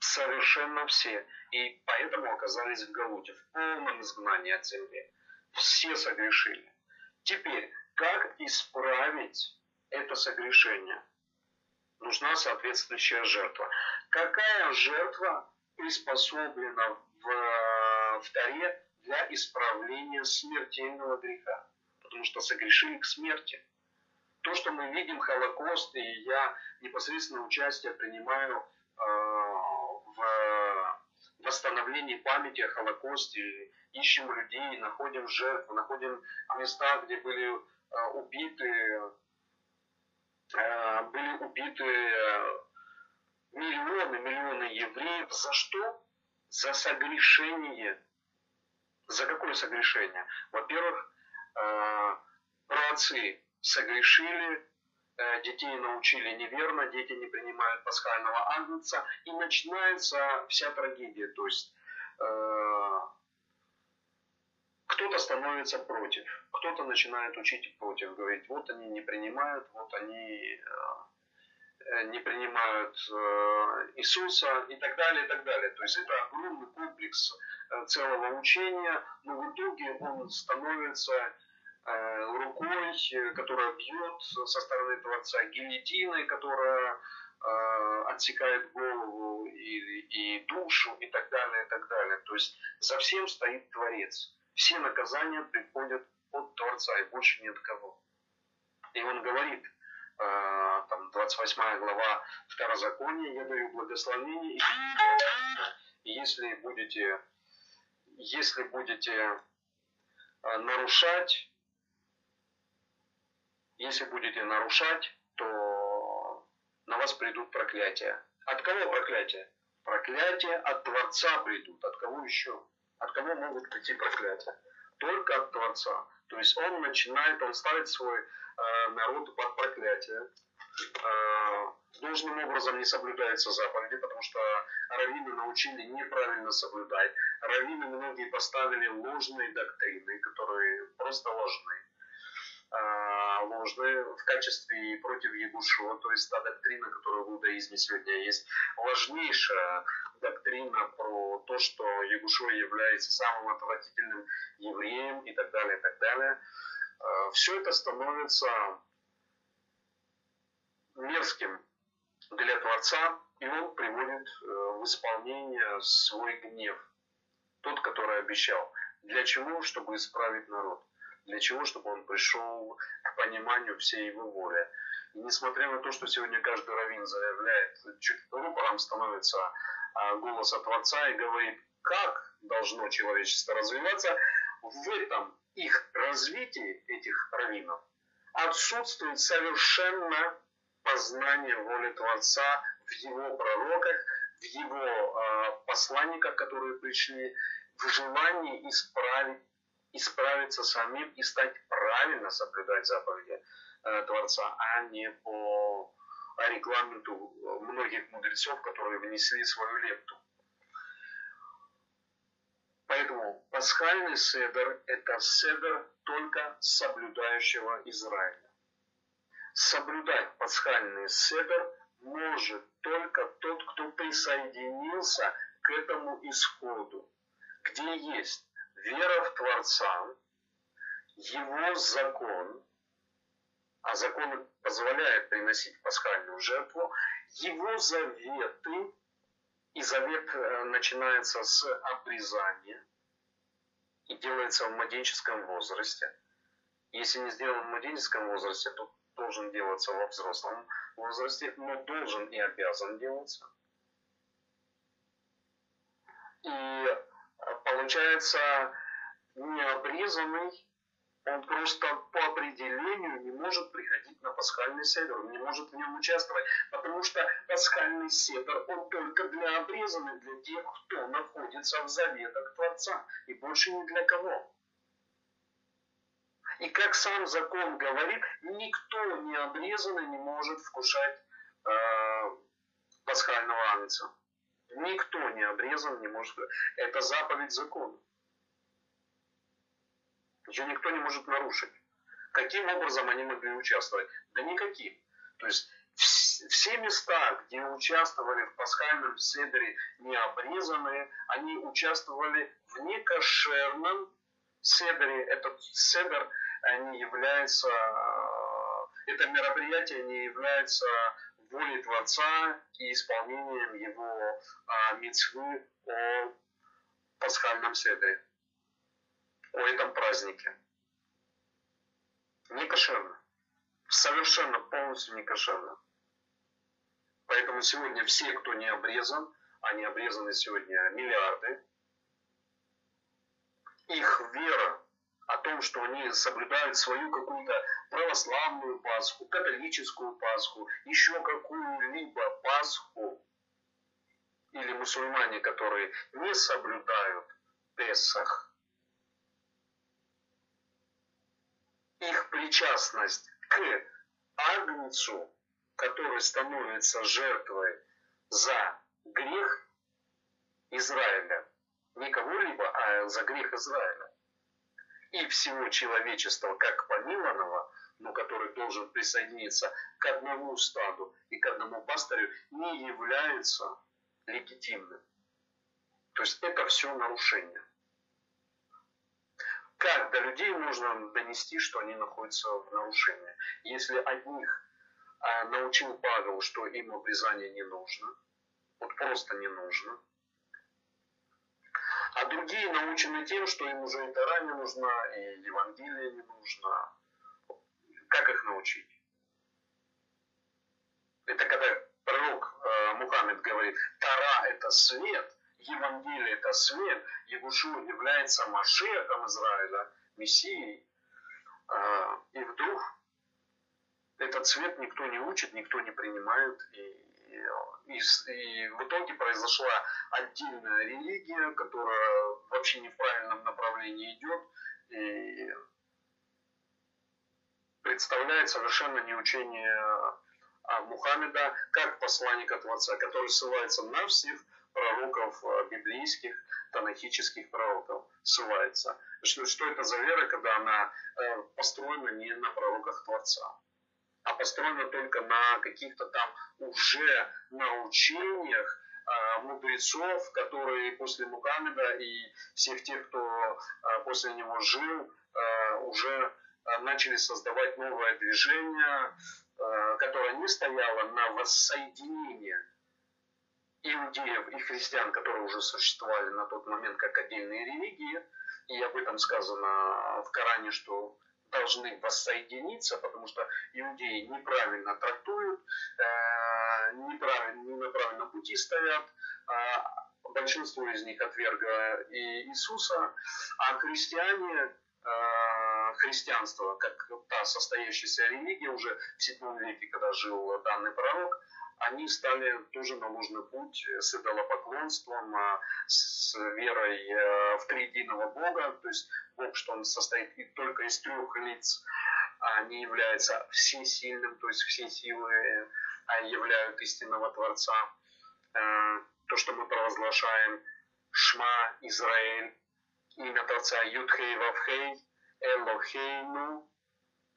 совершенно все. И поэтому оказались в Галуте, в полном изгнании от земли. Все согрешили. Теперь, как исправить это согрешение? Нужна соответствующая жертва. Какая жертва приспособлена в, в Таре для исправления смертельного греха? Потому что согрешили к смерти то, что мы видим Холокост, и я непосредственно участие принимаю э, в восстановлении памяти о Холокосте, ищем людей, находим жертв, находим места, где были э, убиты, э, были убиты миллионы, миллионы евреев. За что? За согрешение. За какое согрешение? Во-первых, праотцы согрешили, э, детей научили неверно, дети не принимают пасхального агнца, и начинается вся трагедия. То есть э, кто-то становится против, кто-то начинает учить против, говорить, вот они не принимают, вот они э, не принимают э, Иисуса и так далее, и так далее. То есть это огромный комплекс э, целого учения, но в итоге он становится рукой, которая бьет со стороны Творца, гильотиной, которая отсекает голову и, и душу и так далее, и так далее. То есть за всем стоит Творец все наказания приходят от Творца и больше ни от кого. И он говорит, э, там 28 глава Второзакония, я даю благословение, и если будете, если будете э, нарушать, если будете нарушать, то на вас придут проклятия. От кого проклятия? Проклятия от Творца придут. От кого еще? От кого могут прийти проклятия? Только от Творца. То есть он начинает, он ставит свой э, народ под проклятие. Э, должным образом не соблюдаются заповеди, потому что раввины научили неправильно соблюдать. Раввины многие поставили ложные доктрины, которые просто ложные. Э, ложные в качестве против Егушева, то есть та доктрина, которая в иудаизме сегодня есть, важнейшая доктрина про то, что Ягушо является самым отвратительным евреем и так далее, и так далее. Э, Все это становится мерзким для Творца, и он приводит э, в исполнение свой гнев, тот, который обещал. Для чего? Чтобы исправить народ. Для чего? Чтобы он пришел к пониманию всей его воли. И несмотря на то, что сегодня каждый раввин заявляет, чуть рупором становится а, голоса Творца и говорит, как должно человечество развиваться, в этом их развитии, этих раввинов, отсутствует совершенно познание воли Творца в его пророках, в его э, посланниках, которые пришли, в желании исправить, исправиться самим и стать правильно соблюдать заповеди э, Творца, а не по регламенту многих мудрецов, которые внесли свою лепту. Поэтому пасхальный седер – это седер только соблюдающего Израиля. Соблюдать пасхальный седер может только тот, кто присоединился к этому исходу, где есть вера в Творца, его закон, а закон позволяет приносить пасхальную жертву, его заветы, и завет э, начинается с обрезания и делается в младенческом возрасте. Если не сделан в младенческом возрасте, то должен делаться во взрослом возрасте, но должен и обязан делаться. И получается необрезанный он просто по определению не может приходить на пасхальный седр, он не может в нем участвовать, потому что пасхальный седр, он только для обрезанных, для тех, кто находится в заветах Творца, и больше ни для кого. И как сам закон говорит, никто не обрезанный не может вкушать э, пасхального агнца. Никто не обрезан не может. Это заповедь закона. Ее никто не может нарушить. Каким образом они могли участвовать? Да никаким. То есть все места, где участвовали в пасхальном седере необрезанные, они участвовали в некошерном седере. Этот седер не является, это мероприятие не является волей Творца и исполнением его а, митцвы о пасхальном седере о этом празднике. Не кошерно. Совершенно полностью не кошерно. Поэтому сегодня все, кто не обрезан, они обрезаны сегодня миллиарды, их вера о том, что они соблюдают свою какую-то православную Пасху, католическую Пасху, еще какую-либо Пасху, или мусульмане, которые не соблюдают Песах, их причастность к Агнцу, который становится жертвой за грех Израиля, не кого-либо, а за грех Израиля. И всего человечества как помилованного, но который должен присоединиться к одному стаду и к одному пастырю, не является легитимным. То есть это все нарушение. Как до людей можно донести, что они находятся в нарушении? Если одних а, научил Павел, что им обрезание не нужно, вот просто не нужно, а другие научены тем, что им уже и Тора не нужна, и Евангелие не нужно. Как их научить? Это когда пророк э, Мухаммед говорит, Тора это свет, Евангелие это свет, Ягушу является Машехом Израиля, Мессией. Э, и вдруг этот свет никто не учит, никто не принимает, и и, и в итоге произошла отдельная религия, которая вообще не в правильном направлении идет и представляет совершенно не учение а Мухаммеда как посланника Творца, который ссылается на всех пророков а, библейских, танахических пророков, ссылается. Что, что это за вера, когда она э, построена не на пророках Творца? А построена только на каких-то там уже научениях э, мудрецов, которые после Мухаммеда и всех тех, кто э, после него жил, э, уже начали создавать новое движение, которое не стояло на воссоединение иудеев и христиан, которые уже существовали на тот момент как отдельные религии, и об этом сказано в Коране, что должны воссоединиться, потому что иудеи неправильно трактуют, э, неправильно, не на правильном пути стоят, а большинство из них отверга и Иисуса, а христиане э, христианство, как та состоящаяся религия уже в 7 веке, когда жил данный пророк, они стали тоже на ложный путь с идолопоклонством, а с верой э, в триединого Бога, то есть Бог, что он состоит только из трех лиц, а не является всесильным, то есть все силы являют истинного Творца. Э, то, что мы провозглашаем Шма, Израиль, имя Творца Юдхей Вавхей, Элохейну,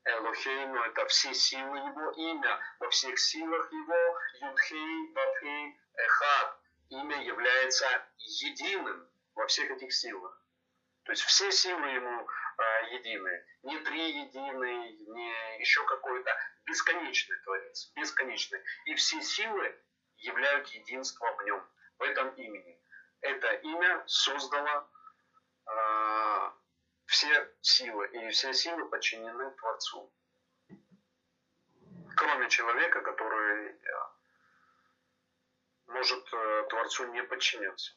Элохейну – это все силы Его, имя во всех силах Его, Юдхей, Вавхей, Эхад. Имя является единым во всех этих силах. То есть все силы Ему а, едины. Не три единый, не еще какой-то бесконечный Творец, бесконечный. И все силы являют единство в Нем, в этом имени. Это имя создало а, все силы, и все силы подчинены Творцу. Кроме человека, который э, может э, Творцу не подчиняться.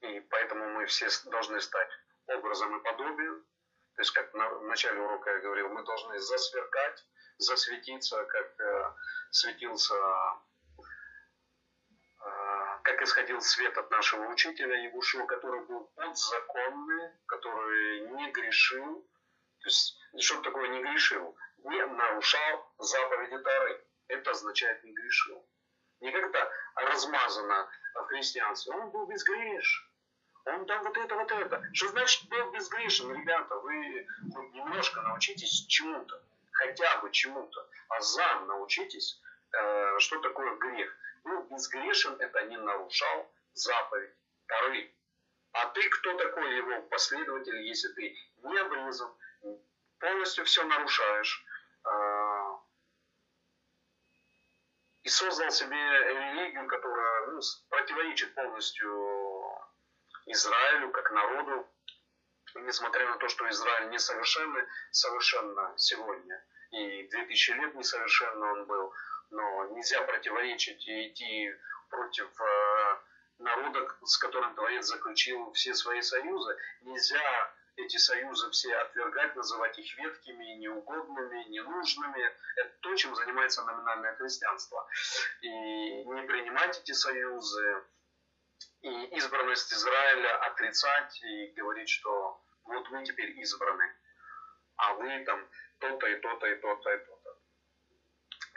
И поэтому мы все должны стать образом и подобием. То есть, как в начале урока я говорил, мы должны засверкать, засветиться, как э, светился как исходил свет от нашего учителя Ягушева, который был подзаконный, который не грешил. То есть, что такое не грешил? Не нарушал заповеди Тары. Это означает не грешил. Не как-то размазано в христианстве. Он был безгрешен. Он там вот это, вот это. Что значит был безгрешен? Ребята, вы хоть немножко научитесь чему-то. Хотя бы чему-то. А зам научитесь, э, что такое грех был безгрешен, это не нарушал заповедь Торы. А ты кто такой его последователь, если ты не обрезан, полностью все нарушаешь, а, и создал себе религию, которая ну, противоречит полностью Израилю как народу, несмотря на то, что Израиль несовершенный, совершенно сегодня, и 2000 лет несовершенно он был, но нельзя противоречить и идти против э, народа, с которым Творец заключил все свои союзы. Нельзя эти союзы все отвергать, называть их веткими, неугодными, ненужными. Это то, чем занимается номинальное христианство. И не принимать эти союзы, и избранность Израиля отрицать и говорить, что вот мы теперь избраны, а вы там то-то и то-то и то-то и то-то.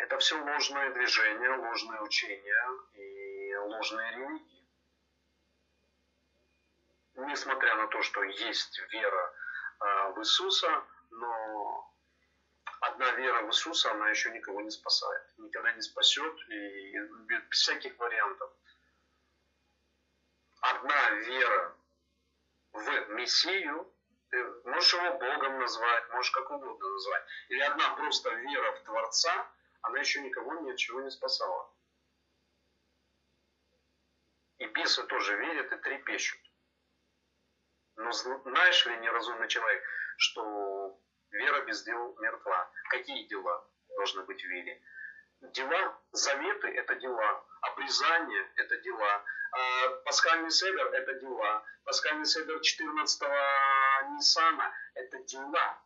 Это все ложное движение, ложные учения и ложные религии. Несмотря на то, что есть вера вера в Иисуса, но одна вера в Иисуса, она еще никого не спасает, никогда не спасет и без всяких вариантов. Одна вера в Мессию, можешь его Богом назвать, можешь как угодно назвать, или одна просто вера в Творца, она еще никого ни от чего не спасала. И бесы тоже верят и трепещут. Но знаешь ли, неразумный человек, что вера без дел мертва? Какие дела должны быть в вере? Дела, заветы – это дела, обрезание – это дела, а пасхальный седер – это дела, пасхальный седер 14-го Ниссана – это дела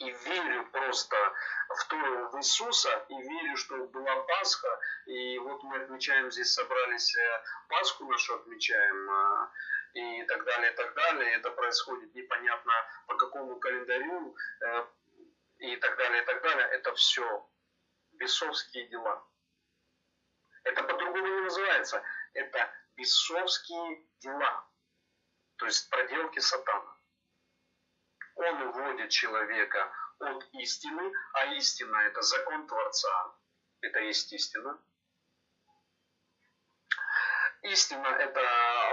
и верю просто в то, в Иисуса, и верю, что была Пасха, и вот мы отмечаем здесь, собрались, э, Пасху нашу отмечаем, а, и так далее, и так далее. Это происходит непонятно по какому календарю, э, и так далее, и так далее. Это все бесовские дела. Это по-другому не называется. Это бесовские дела. То есть проделки сатана. Он уводит человека от истины, а истина – это закон Творца. Это есть истина. Истина – это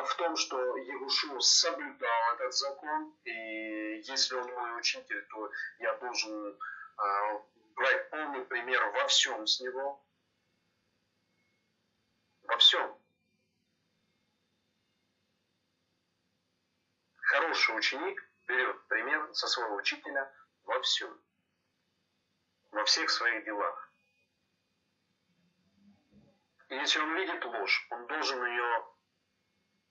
в том, что Егушу соблюдал этот закон, и если он мой учитель, то я должен э, брать полный пример во всем с него. Во всем. Хороший ученик берет пример со своего учителя во всем, во всех своих делах. И если он видит ложь, он должен ее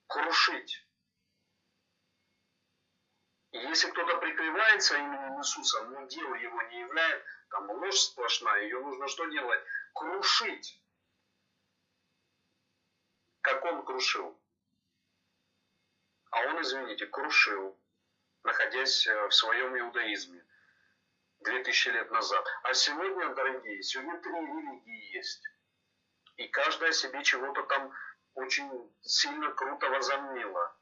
крушить. И если кто-то прикрывается именем Иисуса, но дело его не является, там ложь сплошная, ее нужно что делать? Крушить. Как он крушил. А он, извините, крушил находясь э, в своем иудаизме 2000 лет назад. А сегодня, дорогие, сегодня три религии есть. И каждая себе чего-то там очень сильно круто возомнила.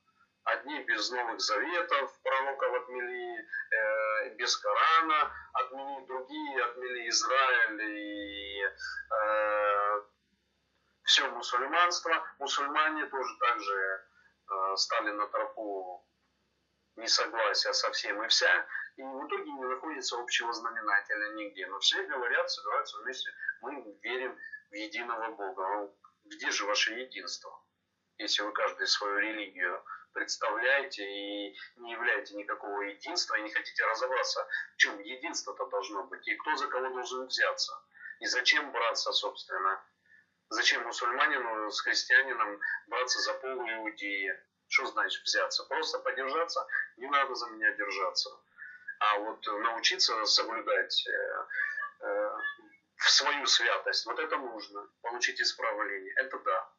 Одни без новых заветов, пророков отмели, э, без Корана отмели, другие отмели Израиль и э, все мусульманство. Мусульмане тоже также э, стали на тропу несогласия со всем и вся, и в итоге не находится общего знаменателя нигде. Но все говорят, собираются вместе, мы верим в единого Бога. Ну, где же ваше единство? Если вы каждый свою религию представляете и не являете никакого единства, и не хотите разобраться, в чем единство-то должно быть, и кто за кого должен взяться, и зачем браться, собственно. Зачем мусульманину с христианином браться за пол иудеи? Что значит взяться? Просто подержаться, не надо за меня держаться. А вот научиться соблюдать э, э, свою святость, вот это нужно, получить исправление, это да.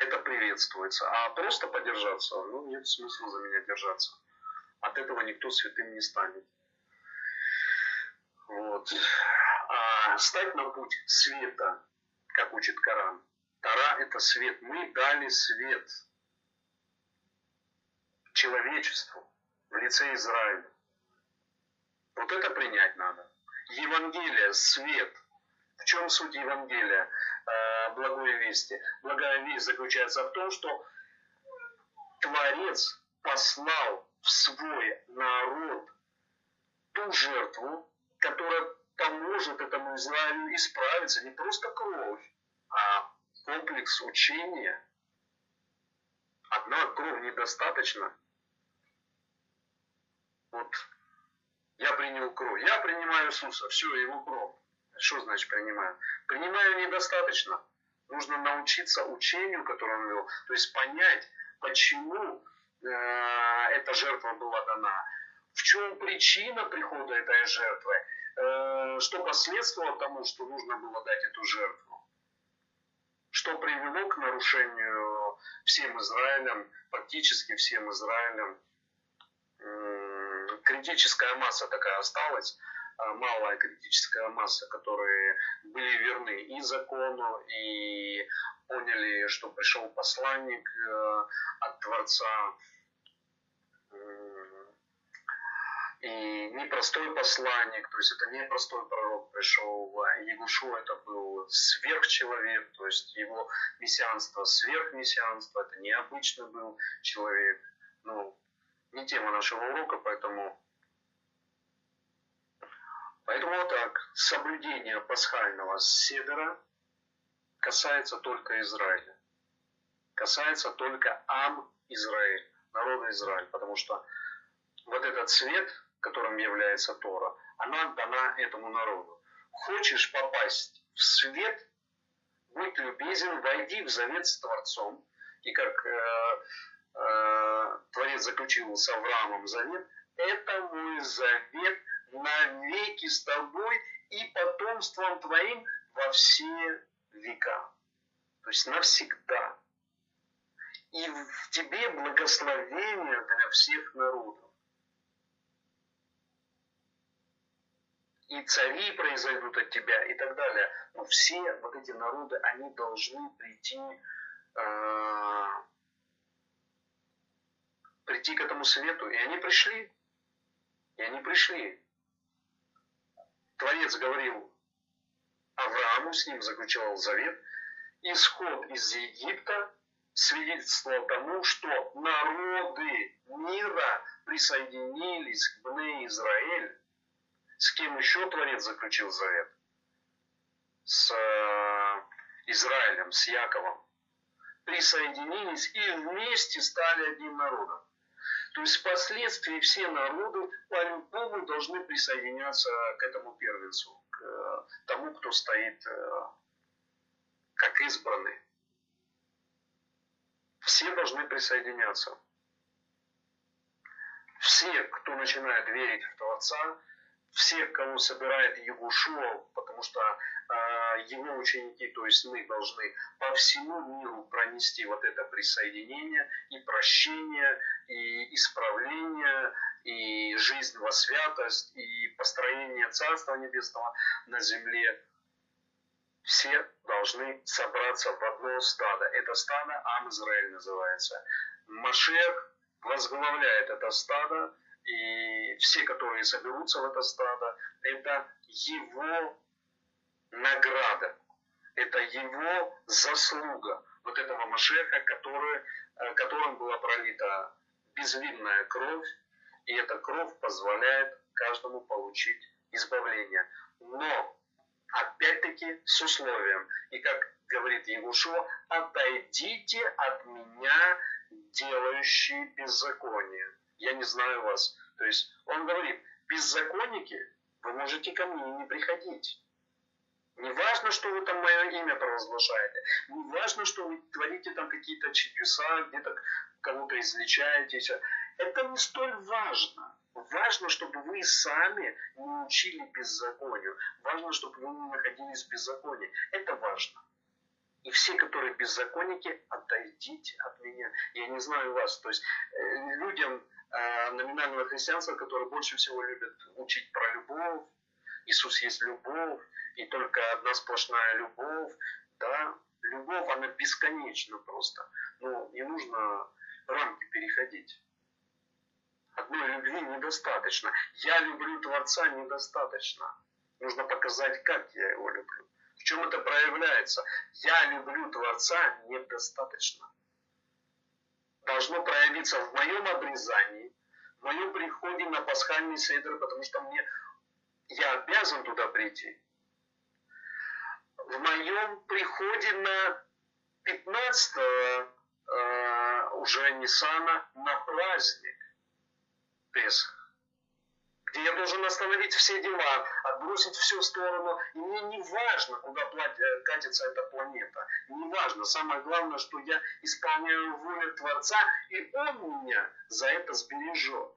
Это приветствуется. А просто подержаться, ну нет смысла за меня держаться. От этого никто святым не станет. Вот. А стать на путь света, как учит Коран. Тара – это свет. Мы дали свет человечеству в лице Израиля. Вот это принять надо. Евангелие, свет. В чем суть Евангелия, э, благой вести? Благая весть заключается в том, что Творец послал в свой народ ту жертву, которая поможет этому Израилю исправиться. Не просто кровь, а комплекс учения. Одна кровь недостаточно – вот я принял кровь. Я принимаю Иисуса, все, его кровь. Что значит принимаю? Принимаю недостаточно. Нужно научиться учению, которое он вел. То есть понять, почему э, эта жертва была дана. В чем причина прихода этой жертвы. Э, что последствовало тому, что нужно было дать эту жертву. Что привело к нарушению всем Израилем, фактически всем Израилем критическая масса такая осталась, а, малая критическая масса, которые были верны и закону, и поняли, что пришел посланник э, от Творца, и непростой посланник, то есть это не простой пророк пришел, а Ягушу это был сверхчеловек, то есть его мессианство сверхмессианство, это необычный был человек. Ну, не тема нашего урока, поэтому Поэтому вот так, соблюдение пасхального седера касается только Израиля. Касается только Ам Израиль, народа Израиль, потому что вот этот свет, которым является Тора, она дана этому народу. Хочешь попасть в свет, будь любезен, войди в завет с Творцом. И как э, Творец заключил с Авраамом завет, это мой завет навеки с тобой и потомством твоим во все века. То есть навсегда. И в тебе благословение для всех народов. и цари произойдут от тебя и так далее. Но все вот эти народы, они должны прийти, э, прийти к этому свету. И они пришли. И они пришли. Творец говорил Аврааму, с ним заключал завет. Исход из Египта свидетельствовал тому, что народы мира присоединились к Бне Израиль с кем еще Творец заключил завет? С э, Израилем, с Яковом. Присоединились и вместе стали одним народом. То есть впоследствии все народы по-любому должны присоединяться к этому первенцу, к э, тому, кто стоит э, как избранный. Все должны присоединяться. Все, кто начинает верить в Творца, всех, кого собирает Егушуа, потому что э, его ученики, то есть мы должны по всему миру пронести вот это присоединение и прощение, и исправление, и жизнь во святость, и построение Царства Небесного на земле. Все должны собраться в одно стадо. Это стадо Ам Израиль называется. Машех возглавляет это стадо, и все, которые соберутся в это стадо, это его награда, это его заслуга. Вот этого Машеха, который, э, которым была пролита безвинная кровь, и эта кровь позволяет каждому получить избавление. Но, опять-таки, с условием, и как говорит Егушо, отойдите от меня, делающие беззаконие я не знаю вас. То есть он говорит, беззаконники, вы можете ко мне не приходить. Не важно, что вы там мое имя провозглашаете. Не важно, что вы творите там какие-то чудеса, где-то кого-то излечаете. Это не столь важно. Важно, чтобы вы сами не учили беззаконию. Важно, чтобы вы не находились в беззаконии. Это важно. И все, которые беззаконники, отойдите от меня. Я не знаю вас. То есть э, людям Э, номинального христианства, которые больше всего любят учить про любовь. Иисус есть любовь, и только одна сплошная любовь. Да, любовь, она бесконечна просто. Но не нужно рамки переходить. Одной любви недостаточно. Я люблю Творца недостаточно. Нужно показать, как я его люблю. В чем это проявляется? Я люблю Творца недостаточно должно проявиться в моем обрезании, в моем приходе на пасхальный седр, потому что мне я обязан туда прийти. В моем приходе на 15 э, уже Ниссана на праздник Песах где я должен остановить все дела, отбросить все в сторону. И мне не важно, куда э, катится эта планета. Не важно. Самое главное, что я исполняю волю Творца, и Он меня за это сбережет.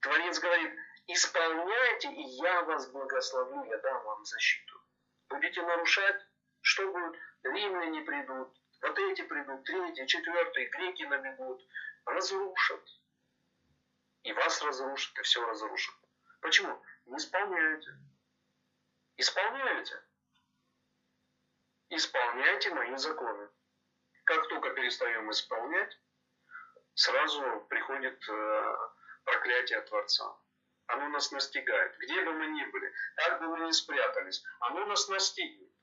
Творец говорит, исполняйте, и я вас благословлю, я дам вам защиту. Будете нарушать, что будет? Римляне придут, вот эти придут, третий, четвертый, греки набегут, разрушат. И вас разрушат, и все разрушат. Почему? Не исполняете. Исполняете. Исполняйте мои законы. Как только перестаем исполнять, сразу приходит э, проклятие Творца. Оно нас настигает. Где бы мы ни были, как бы мы ни спрятались, оно нас настигнет.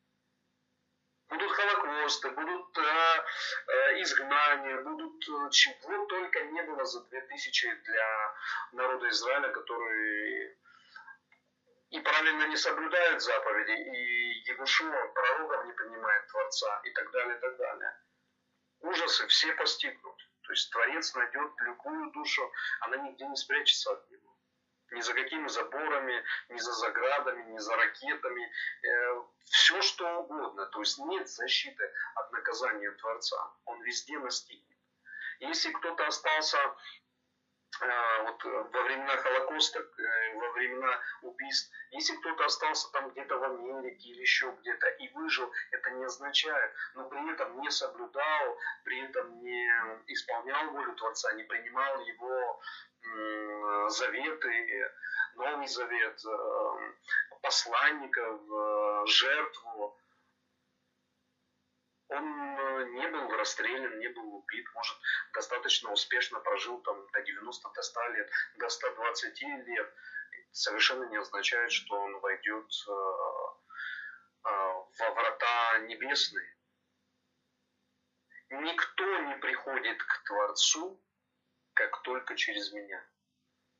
Будут холокосты, будут э, э, изгнания, будут э, чего только не было за 2000 для народа Израиля, который и правильно не соблюдают заповеди, и Егушуа, пророков не понимает Творца, и так далее, и так далее. Ужасы все постигнут. То есть Творец найдет любую душу, она нигде не спрячется от него. Ни за какими заборами, ни за заградами, ни за ракетами. Э, все что угодно. То есть нет защиты от наказания Творца. Он везде настигнет. Если кто-то остался вот э, во времена Холокоста, э, во времена убийств, если кто-то остался там где-то в Америке или еще где-то и выжил, это не означает, но при этом не соблюдал, при этом не исполнял волю Творца, не принимал его заветы, Новый Завет, э, посланников, жертву, он э, не был расстрелян, не был убит, может, достаточно успешно прожил там до 90, до 100 лет, до 120 лет. Совершенно не означает, что он войдет э, э, во врата небесные. Никто не приходит к Творцу, как только через меня.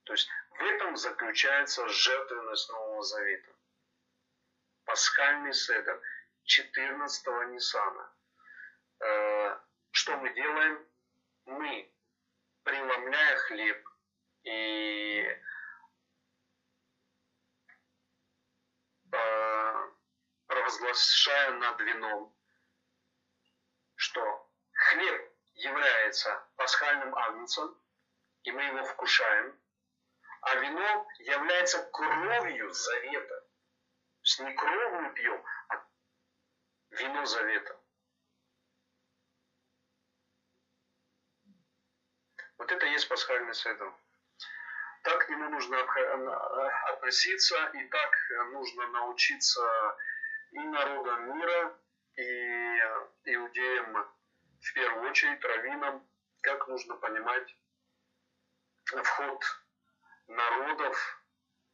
То есть в этом заключается жертвенность Нового Завета. Пасхальный седер 14-го Ниссана – что мы делаем? Мы, преломляя хлеб и э, провозглашая над вином, что хлеб является пасхальным агнцем, и мы его вкушаем, а вино является кровью завета. То есть не кровь мы пьем, а вино завета. Вот это и есть пасхальный седр. Так к нему нужно относиться, и так нужно научиться и народам мира, и иудеям в первую очередь, раввинам, как нужно понимать вход народов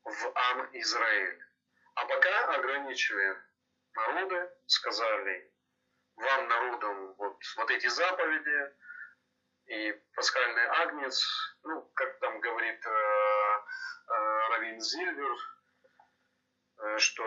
в Ам Израиль. А пока ограничивая народы, сказали вам, народам, вот, вот эти заповеди, и пасхальный агнец, ну, как там говорит э, э, Равин Зильвер, э, что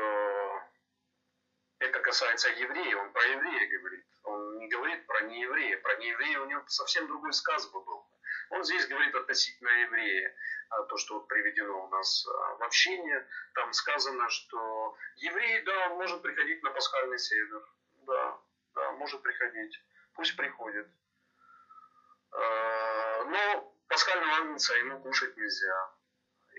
это касается евреев, он про еврея говорит. Он не говорит про нееврея. Про нееврея у него совсем другой сказ бы был. Он здесь говорит относительно еврея. А то, что вот приведено у нас а, в общении, там сказано, что еврей, да, может приходить на пасхальный север. Да, да, может приходить. Пусть приходит. Э, но пасхального агнца ему кушать нельзя.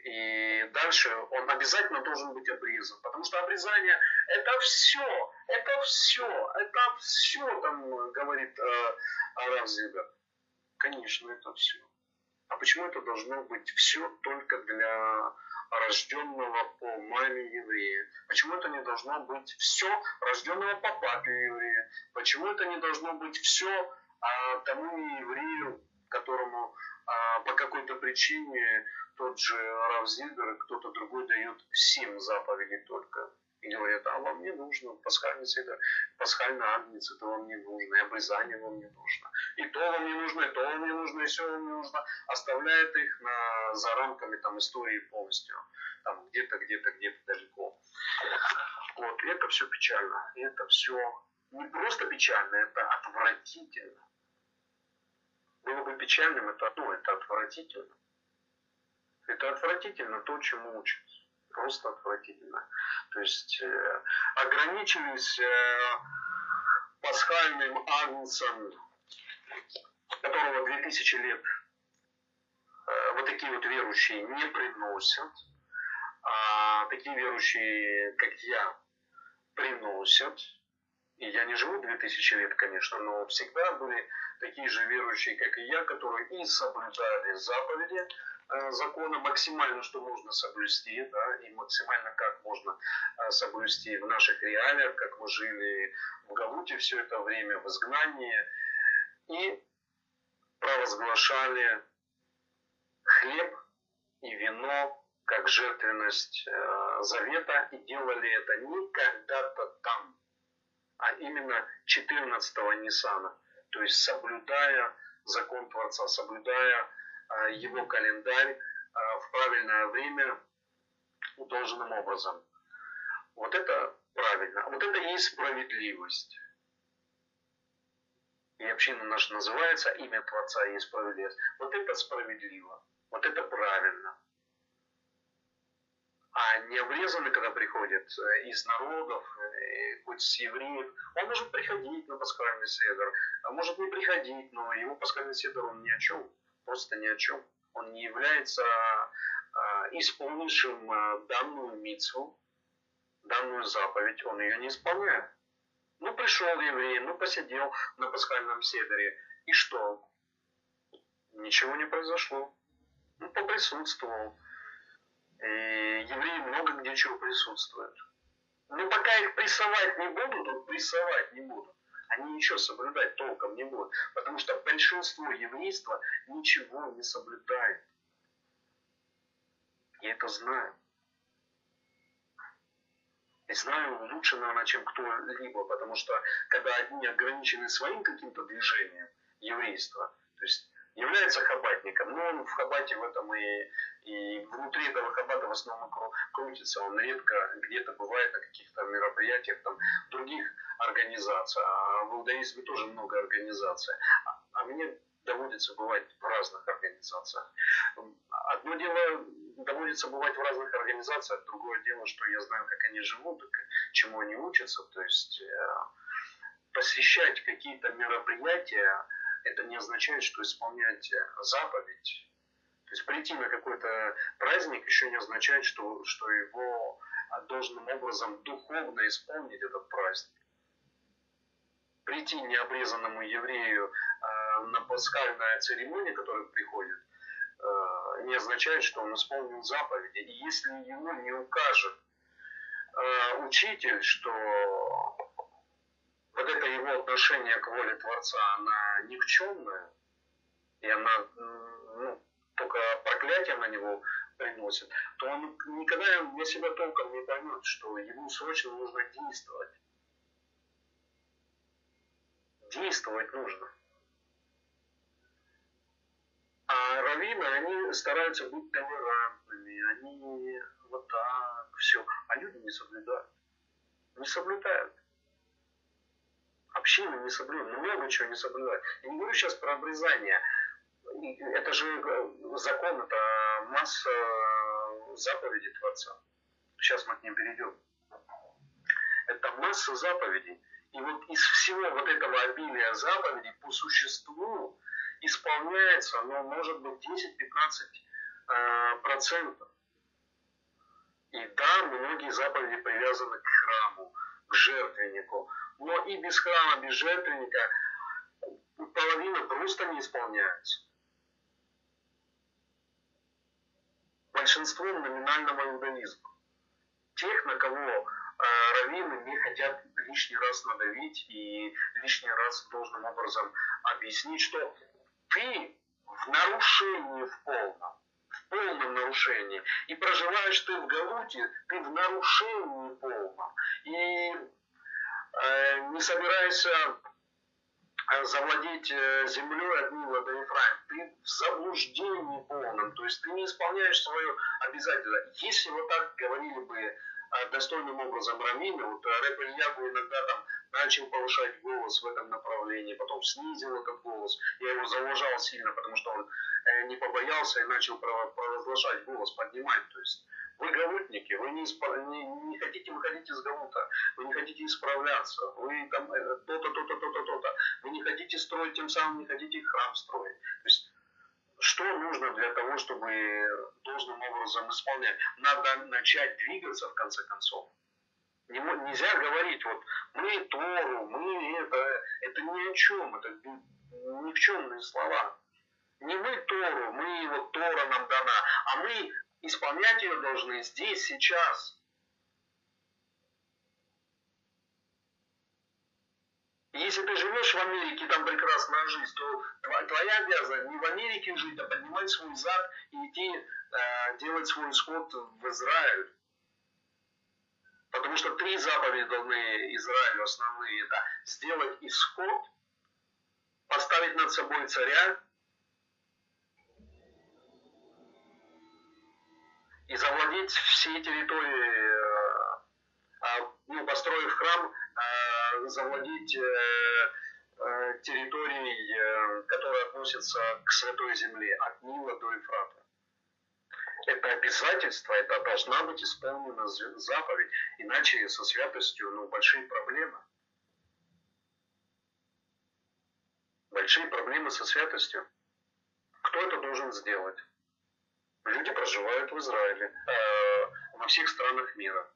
И дальше он обязательно должен быть обрезан. Потому что обрезание это все, это все, это все, там говорит э, Арав Конечно, это все. А почему это должно быть все только для рожденного по маме еврея? Почему это не должно быть все рожденного по папе еврея? Почему это не должно быть все а тому еврею, которому а, по какой-то причине тот же Рав Зильбер кто-то другой дает семь заповедей только. И говорят, а вам не нужно, пасхальный седер, пасхальный агнец, это вам не нужно, и обрезание вам не нужно, и то вам не нужно, и то вам не нужно, и все вам не нужно. Оставляет их на, за рамками там, истории полностью, там где-то, где-то, где-то далеко. Вот, и это все печально, и это все не просто печально, это отвратительно было бы печальным, это, ну, это отвратительно. Это отвратительно то, чему учат. Просто отвратительно. То есть э, ограничились э, пасхальным агнцем, которого 2000 лет э, вот такие вот верующие не приносят, а такие верующие, как я, приносят. И я не живу 2000 лет, конечно, но всегда были такие же верующие, как и я, которые и соблюдали заповеди э, закона максимально, что можно соблюсти, да, и максимально как можно э, соблюсти в наших реалиях, как мы жили в Галуте все это время, в изгнании. И провозглашали хлеб и вино как жертвенность э, завета и делали это не когда-то там, а именно 14-го Ниссана, то есть соблюдая закон Творца, соблюдая э, его календарь э, в правильное время должным образом. Вот это правильно. Вот это и справедливость. И община наша называется имя Творца и справедливость. Вот это справедливо. Вот это правильно. Не обрезанный, когда приходит э, из народов, э, хоть с евреев, он может приходить на пасхальный седр, а может не приходить, но его пасхальный седр, он ни о чем, просто ни о чем. Он не является а, исполнившим а, данную митцву, данную заповедь, он ее не исполняет. Ну, пришел еврей, ну, посидел на пасхальном седере, и что? Ничего не произошло. Ну, поприсутствовал. И евреи много где чего присутствуют. Но пока их прессовать не будут, вот прессовать не будут, они ничего соблюдать толком не будут. Потому что большинство еврейства ничего не соблюдает. Я это знаю. И знаю лучше, наверное, чем кто-либо, потому что когда одни ограничены своим каким-то движением еврейства, то есть является хабатником, но он в хабате в этом и, и внутри этого хабата в основном крутится, он редко где-то бывает на каких-то мероприятиях там других организаций, а в иудаизме тоже много организаций. А, а мне доводится бывать в разных организациях. Одно дело доводится бывать в разных организациях, другое дело, что я знаю, как они живут, чему они учатся. То есть э, посвящать какие-то мероприятия, это не означает, что исполнять заповедь. То есть прийти на какой-то праздник еще не означает, что, что его должным образом духовно исполнить этот праздник. Прийти необрезанному еврею э, на пасхальная церемония, которая приходит, э, не означает, что он исполнил заповеди. И если ему не укажет э, учитель, что вот это его отношение к воле Творца, она никчемная, и она ну, только проклятие на него приносит, то он никогда для себя толком не поймет, что ему срочно нужно действовать. Действовать нужно. А раввины, они стараются быть толерантными, они вот так, все. А люди не соблюдают. Не соблюдают. Община не соблюдает, много чего не соблюдает. Я не говорю сейчас про обрезание. Это же э, закон, это масса заповедей Творца. Сейчас мы к ним перейдем. Это масса заповедей. И вот из всего вот этого обилия заповедей по существу исполняется, ну, может быть, 10-15 э, процентов. И да, многие заповеди привязаны к храму, к жертвеннику. Но и без храма, без жертвенника половина просто не исполняется. Большинством номинального иудаизма. Тех, на кого э, раввины не хотят лишний раз надавить и лишний раз должным образом объяснить, что ты в нарушении в полном, в полном нарушении. И проживаешь ты в Галуте, ты в нарушении полном. И не собираешься э, завладеть э, землей от Нила до. Ты в заблуждении полном, то есть ты не исполняешь свое обязательство. Если вот так говорили бы достойным образом раввины, вот рэп Ильягу иногда там начал повышать голос в этом направлении, потом снизил этот голос. Я его зауважал сильно, потому что он э, не побоялся и начал провозглашать голос, поднимать. То есть вы галутники, вы не, не, не хотите выходить из галута, вы не хотите исправляться, вы там э, то-то, то-то, то-то, то-то, вы не хотите строить, тем самым не хотите храм строить. То есть что нужно для того, чтобы должным образом исполнять? Надо начать двигаться в конце концов. Нельзя говорить, вот мы Тору, мы это, это ни о чем, это никчемные слова. Не мы Тору, мы вот Тора нам дана, а мы исполнять ее должны здесь, сейчас. Если ты живешь в Америке, там прекрасная жизнь, то твоя обязанность не в Америке жить, а поднимать свой зад и идти э, делать свой исход в Израиль. Потому что три заповеди должны Израилю основные. Это сделать исход, поставить над собой царя и завладеть всей территорией, э, а, ну, построив храм, э, завладеть э, территорией, которая относится к Святой Земле, от Нила до Ефрата это обязательство, это должна быть исполнена заповедь, иначе со святостью ну, большие проблемы. Большие проблемы со святостью. Кто это должен сделать? Люди проживают в Израиле, э, во всех странах мира.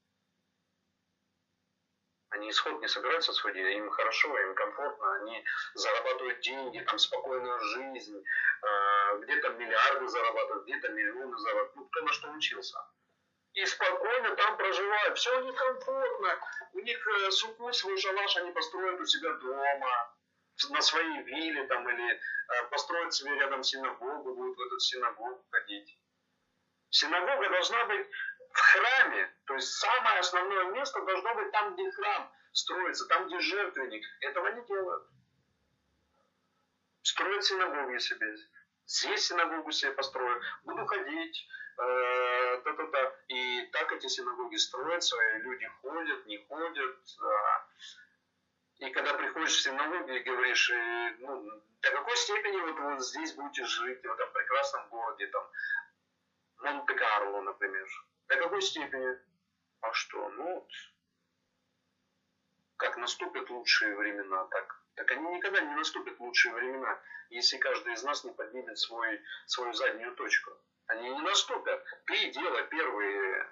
Они исход не собираются сводить, им хорошо, им комфортно, они зарабатывают деньги, там спокойная жизнь, э, где-то миллиарды зарабатывают, где-то миллионы зарабатывают, ну кто на что учился. И спокойно там проживают, все у них комфортно, у них э, суку, свой шалаш они построят у себя дома, на своей вилле там, или э, построят себе рядом синагогу, будут в эту синагогу ходить. Синагога должна быть в храме, то есть самое основное место должно быть там, где храм строится, там, где жертвенник. Этого не делают. Строят синагоги себе. Здесь синагогу себе построю. Буду ходить, э, та -та -та. И так эти синагоги строятся, и люди ходят, не ходят. И когда приходишь в синагогу и говоришь, э, ну, до какой степени вот вы здесь будете жить, в этом прекрасном городе, там, Монте-Карло, например, до какой степени? А что? Ну, как наступят лучшие времена, так, так они никогда не наступят лучшие времена, если каждый из нас не поднимет свой, свою заднюю точку. Они не наступят. Ты делай первый,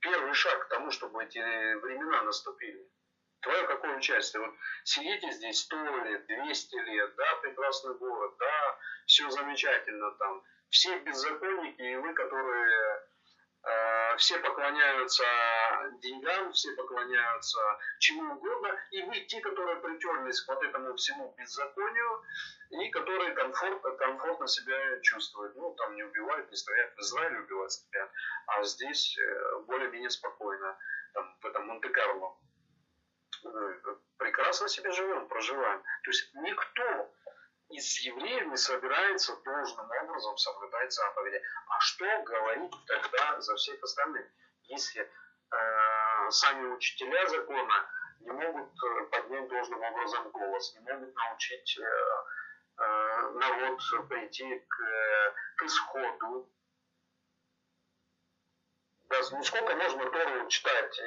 первый шаг к тому, чтобы эти времена наступили. Твое какое участие? Вот сидите здесь 100 лет, 200 лет, да, прекрасный город, да, все замечательно там. Все беззаконники и вы, которые Э, все поклоняются деньгам, все поклоняются чему угодно, и вы те, которые притерлись к вот этому всему беззаконию, и которые комфортно, комфортно себя чувствуют. Ну, там не убивают, не стреляют, в Израиле убивать стреляют, а здесь э, более-менее спокойно, там, в этом Монте-Карло. Ну, прекрасно себе живем, проживаем. То есть никто из евреев не собирается должным образом соблюдать заповеди. А что говорить тогда за всех остальных, если э, сами учителя закона не могут э, поднять должным образом голос, не могут научить э, э, народ прийти к, к исходу. Да, ну сколько можно Тору читать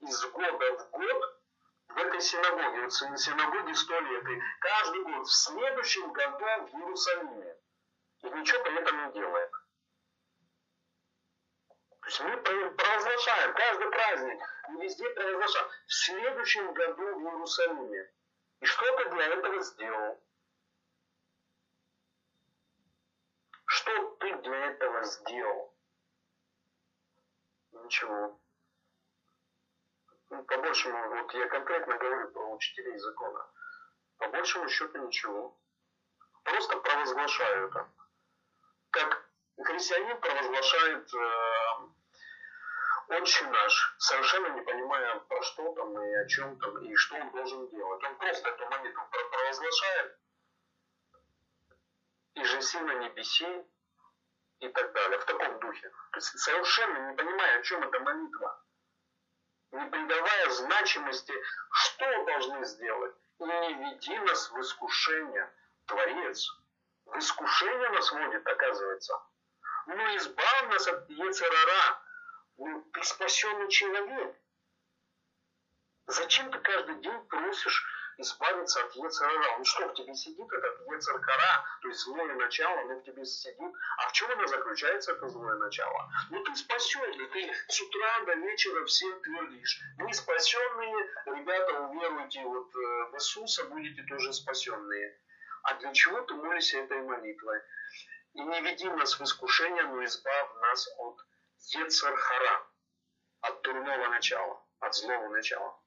из года в год, в этой синагоге, вот синагоге сто лет, и каждый год в следующем году в Иерусалиме. И ничего при этом не делает. То есть мы провозглашаем каждый праздник, мы везде провозглашаем в следующем году в Иерусалиме. И что ты для этого сделал? Что ты для этого сделал? Ничего. Ну, по большему, вот я конкретно говорю про учителей закона. По большему счету ничего. Просто провозглашаю это. Как христианин провозглашает э, отче наш, совершенно не понимая, про что там и о чем там, и что он должен делать. Он просто эту молитву провозглашает, и же сильно не беси, и так далее, в таком духе. То есть совершенно не понимая, о чем эта молитва не придавая значимости, что должны сделать. И не веди нас в искушение, Творец. В искушение нас водит, оказывается. Ну, избавь нас от Ецерара. Ну, ты спасенный человек. Зачем ты каждый день просишь избавиться от Ецерара. Он что, в тебе сидит, этот Ецеркара, то есть злое начало, оно в тебе сидит. А в чем оно заключается, это злое начало? Ну ты спасенный, ты с утра до вечера всем твердишь. Мы спасенные, ребята, уверуйте вот э, в Иисуса, будете тоже спасенные. А для чего ты молишься этой молитвой? И не веди нас в искушение, но избавь нас от Ецархара, от дурного начала, от злого начала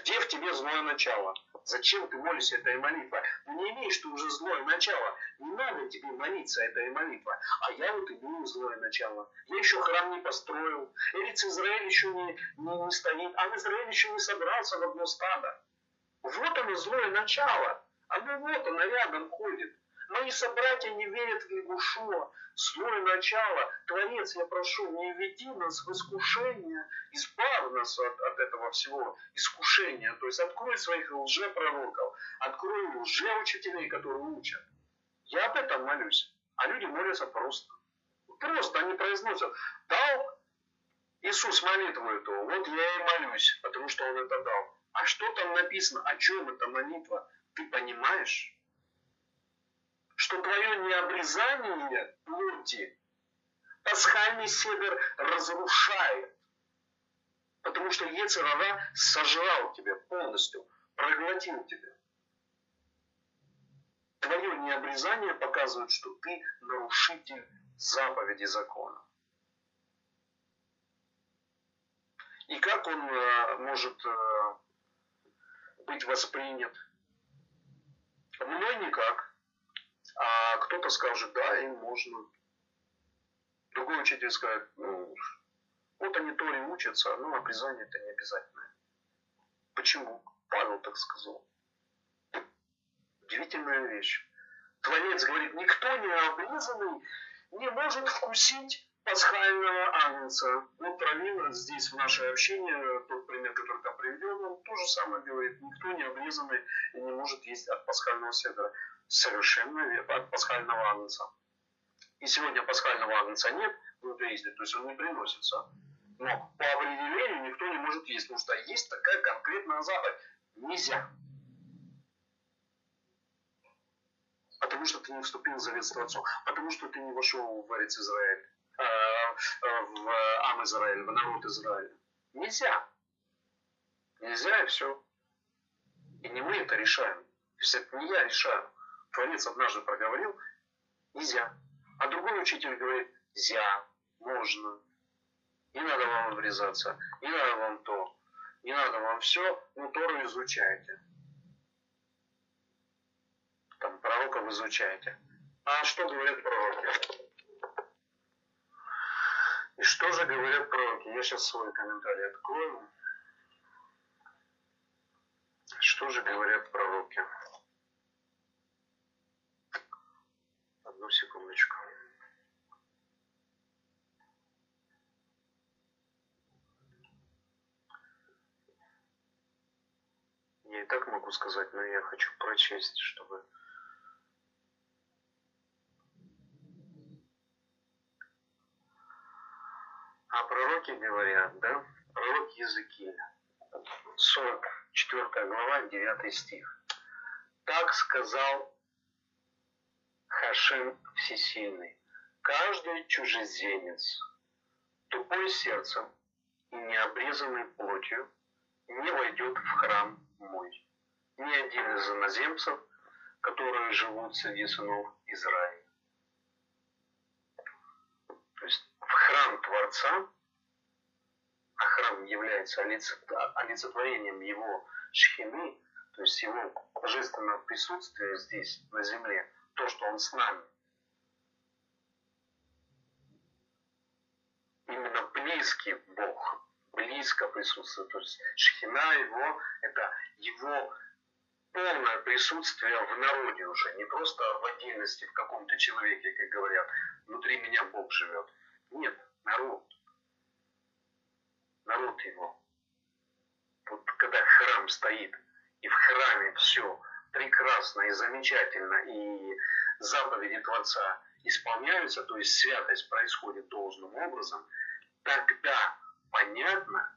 Где в тебе злое начало? Зачем ты молишься этой молитвой? Не имеешь ты уже злое начало. Не надо тебе молиться этой молитвой. А я вот имею злое начало. Я еще храм не построил. Эриц Израиль еще не, не, не стоит. А Израиль еще не собрался в одно стадо. Вот оно злое начало. Оно вот оно рядом ходит. Мои собратья не верят в Ягушуа, злое начало. Творец, я прошу, не веди нас в искушение, избавь нас от, от этого всего искушения. То есть открой своих лжепророков, открой лжеучителей, которые учат. Я об этом молюсь. А люди молятся просто. Просто они произносят, дал Иисус молитву эту, вот я и молюсь, потому что Он это дал. А что там написано, о чем эта молитва? Ты понимаешь? Что твое необрезание плоти пасхальный седер разрушает. Потому что Ецерара сожрал тебя полностью, проглотил тебя. Твое необрезание показывает, что ты нарушитель заповеди закона. И как он э, может э, быть воспринят? Мной никак. А кто-то скажет, да, им можно. Другой учитель скажет, ну, вот они Торе учатся, но обрезание это не обязательно. Почему? Павел так сказал. Удивительная вещь. Творец говорит, никто не обрезанный не может вкусить пасхального агнца. Вот Равин здесь в наше общение, тот пример, который там приведен, он то же самое говорит. Никто не обрезанный не может есть от пасхального седра совершенно от пасхального агнца. И сегодня пасхального агнца нет в иудаизме, то есть он не приносится. Но по определению никто не может есть, потому что есть такая конкретная заповедь. Нельзя. Потому что ты не вступил в завет с Творцом. Потому что ты не вошел в Эрец Израиль. Э, э, в Ам Израиль, в народ Израиля. Нельзя. Нельзя и все. И не мы это решаем. То есть это не я решаю. Творец однажды проговорил, нельзя. А другой учитель говорит, нельзя, можно. Не надо вам врезаться, не надо вам то, не надо вам все, ну Тору изучайте. Там пророков изучайте. А что говорят пророки? И что же говорят пророки? Я сейчас свой комментарий открою. Что же говорят пророки? Одну секундочку. Я и так могу сказать, но я хочу прочесть, чтобы... А пророки говорят, да? Пророк Языкиля. 44 глава, 9 стих. Так сказал Хашим Всесильный, каждый чужеземец, тупой сердцем и необрезанный плотью, не войдет в храм мой. Ни один из иноземцев, которые живут среди сынов Израиля. То есть в храм Творца, а храм является олицетворением его шхины, то есть его божественного присутствия здесь, на земле, то, что Он с нами. Именно близкий Бог, близко присутствует. То есть шхина его, это его полное присутствие в народе уже, не просто в отдельности в каком-то человеке, как говорят, внутри меня Бог живет. Нет, народ. Народ его. Вот когда храм стоит, и в храме все прекрасно и замечательно, и заповеди Творца исполняются, то есть святость происходит должным образом, тогда понятно,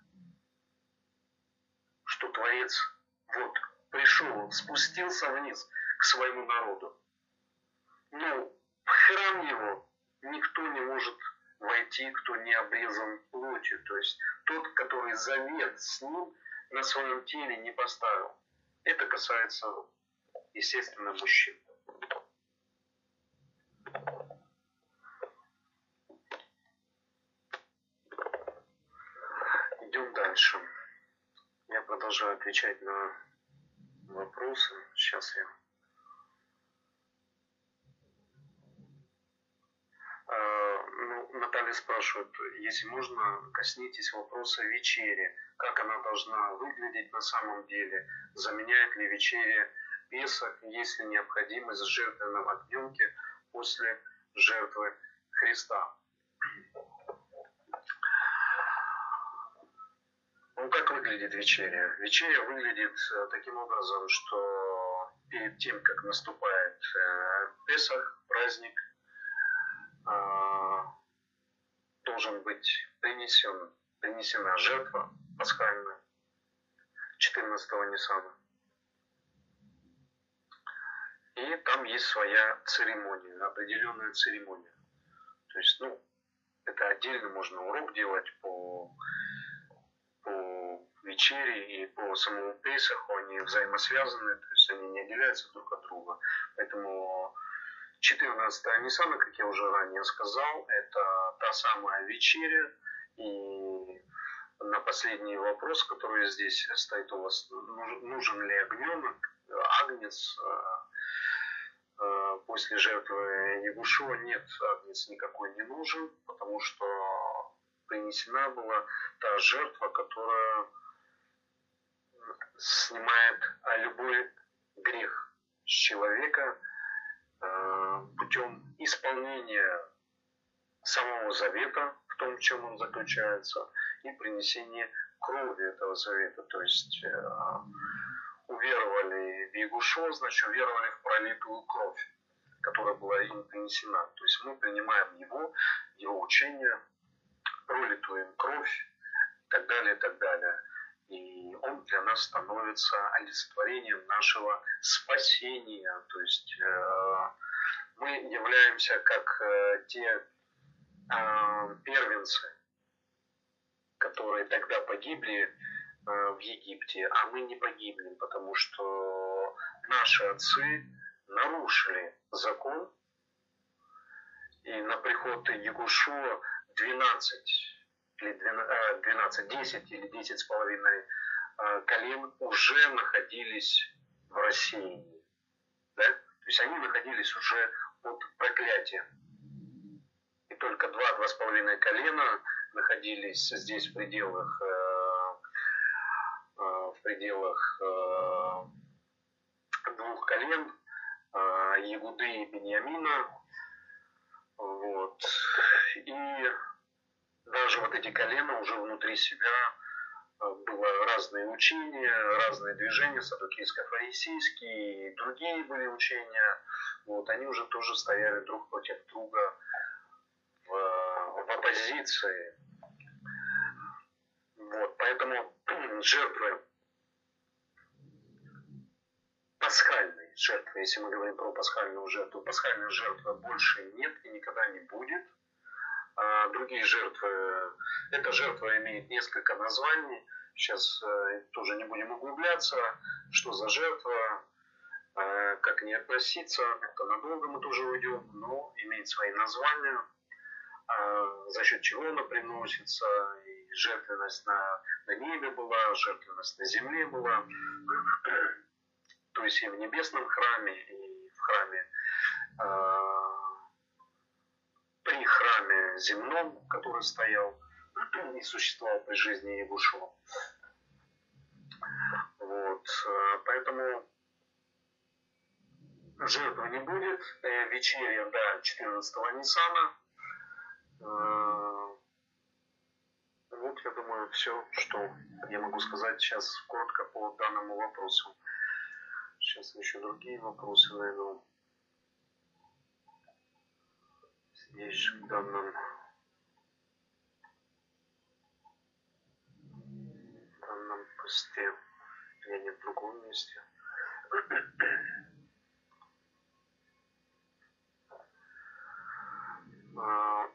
что Творец вот пришел, спустился вниз к своему народу. Но в храм его никто не может войти, кто не обрезан плотью. То есть тот, который завет с ним на своем теле не поставил. Это касается естественно, мужчин. Идем дальше. Я продолжаю отвечать на вопросы. Сейчас я а, ну, Наталья спрашивает, если можно, коснитесь вопроса вечери. Как она должна выглядеть на самом деле? Заменяет ли вечеря Песах, есть ли необходимость жертвенном огненке после жертвы Христа? Ну, как выглядит вечеря? Вечеря выглядит э, таким образом, что перед тем, как наступает э, Песах, праздник, э, должен быть принесен, принесена жертва пасхальная 14-го Ниссана. И там есть своя церемония, определенная церемония. То есть, ну, это отдельно можно урок делать по по вечере и по самому Пейсаху они взаимосвязаны, то есть они не отделяются друг от друга. Поэтому 14 Ниссана, как я уже ранее сказал, это та самая вечеря. И на последний вопрос, который здесь стоит у вас, нужен ли огненок, агнец э, э, после жертвы Ягушева? Нет, агнец никакой не нужен, потому что принесена была та жертва, которая снимает любой грех с человека путем исполнения самого завета в том, в чем он заключается, и принесения крови этого завета. То есть э, уверовали в Ягушо, значит, уверовали в пролитую кровь, которая была им принесена. То есть мы принимаем его, его учение, пролитую им кровь и так далее, и так далее. И он для нас становится олицетворением нашего спасения. То есть э, мы являемся как э, те э, первенцы, которые тогда погибли в Египте, а мы не погибли, потому что наши отцы нарушили закон, и на приход Ягушуа 12 или 12, 12 10 или 10 с половиной а, колен уже находились в России. Да? То есть они находились уже под проклятием. И только два, два с половиной колена находились здесь в пределах, э, э, в пределах э, двух колен, Ягуды и Бениамина. Вот. И даже вот эти колена уже внутри себя э, было разные учения, разные движения, садукийско-фарисейские и другие были учения. Вот, они уже тоже стояли друг против друга в, в оппозиции. Вот, поэтому (clears throat) жертвы пасхальной жертвы, если мы говорим про пасхальную жертву, пасхальной жертвы больше нет и никогда не будет – другие жертвы, эта жертва имеет несколько названий. Сейчас э, тоже не будем углубляться, что за жертва, э, как не относиться. Это надолго мы тоже уйдем, но имеет свои названия, а за счет чего она приносится. И жертвенность на, на небе была, жертвенность на земле была. То есть и в небесном храме, и в храме а, при храме земном, который стоял (clears throat) и существовал при жизни Ягушева. Вот, э, поэтому жертвы не будет. Э, вечеря, да, 14-го Ниссана. Э, вот, я думаю, все, что я могу сказать сейчас коротко по данному вопросу. Сейчас еще другие вопросы найду. Здесь в данном данном посте. Я не в другом месте. А,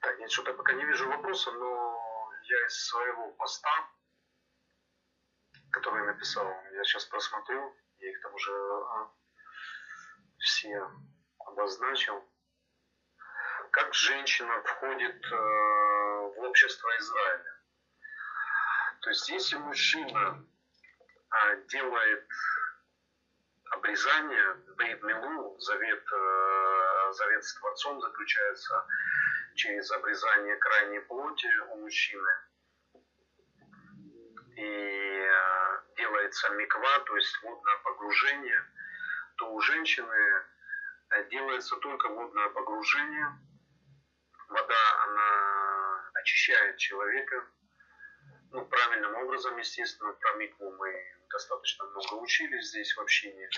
так, нет, что-то пока не вижу вопроса, но я из своего поста, который я написал, я сейчас просмотрю, я их там уже а, все обозначил, как женщина входит э, в общество Израиля. То есть если мужчина а, делает обрезание, Бейт Милу, завет, э, завет с Творцом заключается через обрезание крайней плоти у мужчины. И э, делается миква, то есть водное погружение, то у женщины делается только водное погружение. Вода, она очищает человека, ну, правильным образом, естественно, про микву мы достаточно много учились здесь в общине.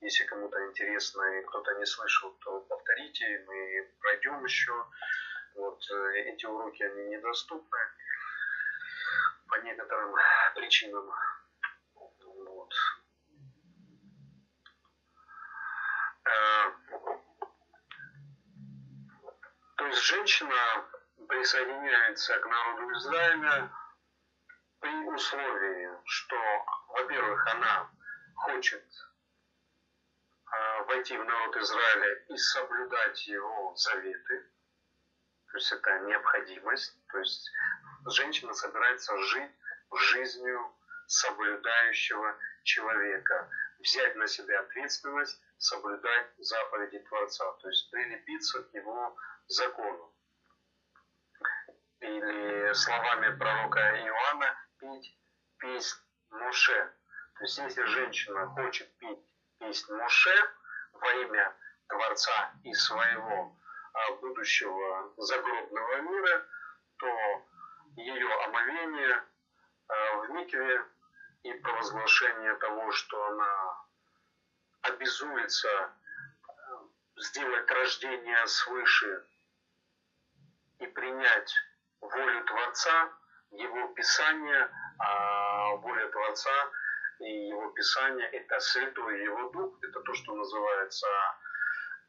Если кому-то интересно и кто-то не слышал, то повторите, мы пройдем еще. Вот э, эти уроки, они недоступны по некоторым причинам. Вот. Э, то есть женщина присоединяется к народу Израиля при условии, что, во-первых, она хочет э, войти в народ Израиля и соблюдать его заветы, то есть это необходимость, то есть женщина собирается жить жизнью соблюдающего человека, взять на себя ответственность, соблюдать заповеди Творца, то есть прилепиться к его закону. Или словами пророка Иоанна, петь песнь Моше. То есть если женщина хочет петь песнь Моше во имя Творца и своего а, будущего загробного мира, то ее омовение а, в микве и провозглашение того, что она обязуется а, сделать рождение свыше и принять волю Творца, его Писание, а воля Творца и его Писание – это Святой Его Дух, это то, что называется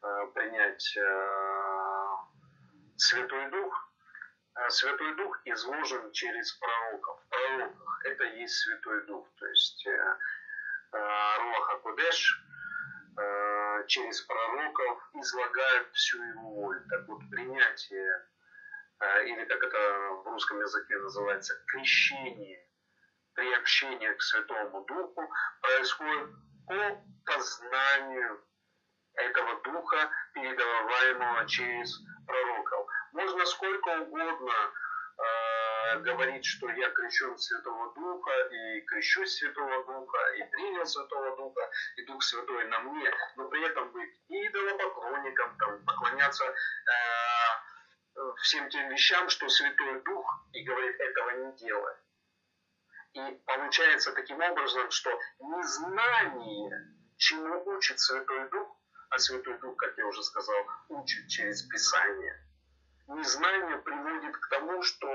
э, принять э, Святой Дух. Святой Дух изложен через пророков. В пророках это есть Святой Дух, то есть э, Руаха Кудеш через пророков излагает всю его волю. Так вот, принятие а, или как это в русском языке называется, крещение, приобщение к Святому Духу происходит по познанию этого Духа, передаваемого через пророков. Можно сколько угодно э, говорить, что я крещен Святого Духа, и крещусь Святого Духа, и принял Святого Духа, и Дух Святой на мне, но при этом быть идолопоклонником, там, поклоняться э, всем тем вещам, что Святой Дух и говорит, этого не делай. И получается таким образом, что незнание, чему учит Святой Дух, а Святой Дух, как я уже сказал, учит через Писание, незнание приводит к тому, что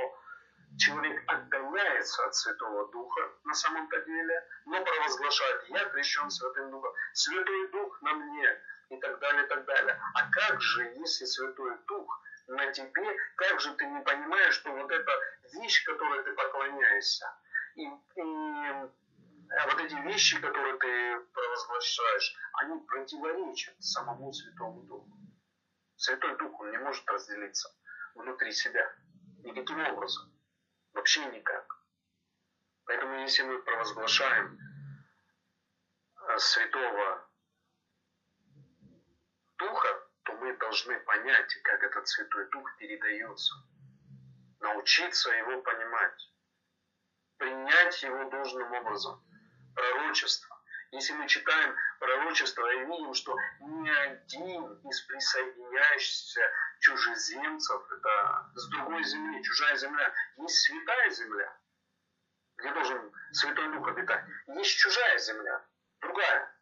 человек отдаляется от Святого Духа на самом-то деле, но провозглашает, я крещен Святым Духом, Святой Дух на мне и так далее, и так далее. А как же, если Святой Дух на тебе, как же ты не понимаешь, что вот эта вещь, которой ты поклоняешься, и, и а вот эти вещи, которые ты провозглашаешь, они противоречат самому Святому Духу. Святой Дух, он не может разделиться внутри себя. Никаким образом. Вообще никак. Поэтому если мы провозглашаем э, Святого Духа, то мы должны понять, как этот Святой Дух передается. Научиться его понимать. Принять его должным образом. Пророчество. Если мы читаем пророчество и видим, что ни один из присоединяющихся чужеземцев, это с другой земли, чужая земля, есть святая земля, где должен Святой Дух обитать. Есть чужая земля, другая.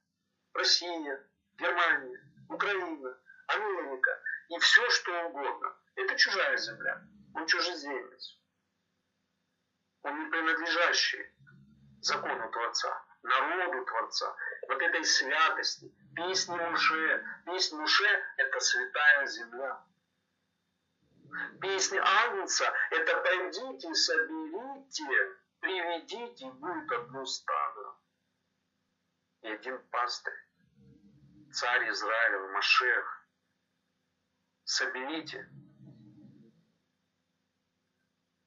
Россия, Германия, Украина, Америка и все, что угодно. Это чужая земля. Он чужеземец. Он не принадлежащий закону Творца, народу Творца, вот этой святости, песни Муше. Песня Муше – это святая земля. Песня Агнца – это «пойдите, соберите, приведите, будет одно стадо». И один пастырь, царь Израиля, Машех, соберите.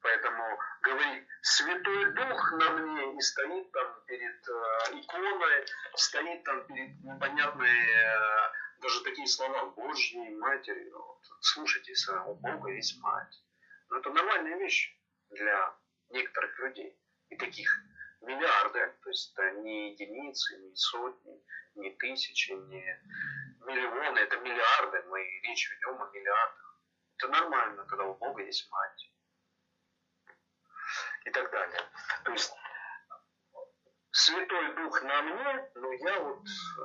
Поэтому говорит, Святой Дух на мне и стоит там перед э, иконой, стоит там перед непонятной, э, даже такие слова, Божьей Матери. Вот, слушайте, у Бога есть Мать. Но это нормальная вещь для некоторых людей. И таких миллиарды. То есть это не единицы, не сотни, не тысячи, не миллионы. Это миллиарды. Мы речь ведем о миллиардах. Это нормально, когда у Бога есть мать. И так далее. То есть Святой Дух на мне, но я вот э,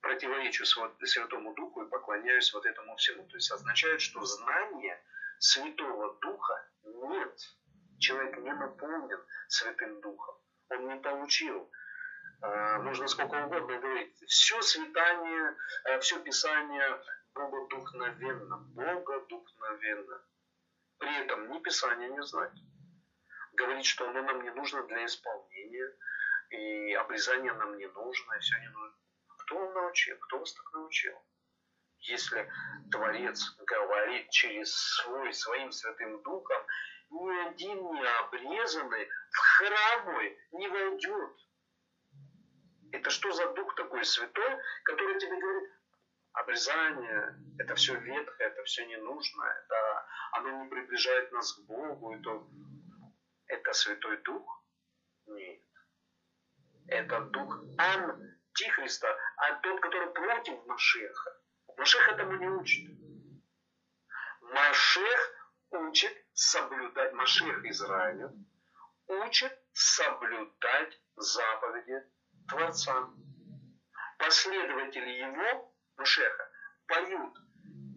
противоречу Святому Духу и поклоняюсь вот этому всему. То есть означает, что знание Святого Духа нет. Человек не наполнен Святым Духом. Он не получил. Нужно сколько угодно говорить. Все святание, э, все Писание Богодухновенно. Богодухновенно. При этом ни Писания не знать. Говорит, что оно нам не нужно для исполнения. И обрезание нам не нужно, и все не нужно. Кто вам научил? Кто вас так научил? Если Творец говорит через свой, своим Святым Духом, ни один не обрезанный в храм не войдет. Это что за дух такой святой, который тебе говорит, обрезание, это все ветхое, это все ненужное, это, оно не приближает нас к Богу, это, это Святой Дух? Нет. Это Дух Антихриста, а тот, который против Машеха. Машех этому не учит. Машех учит соблюдать, Машех Израиля учит соблюдать заповеди Творца. Последователи его, Машеха, поют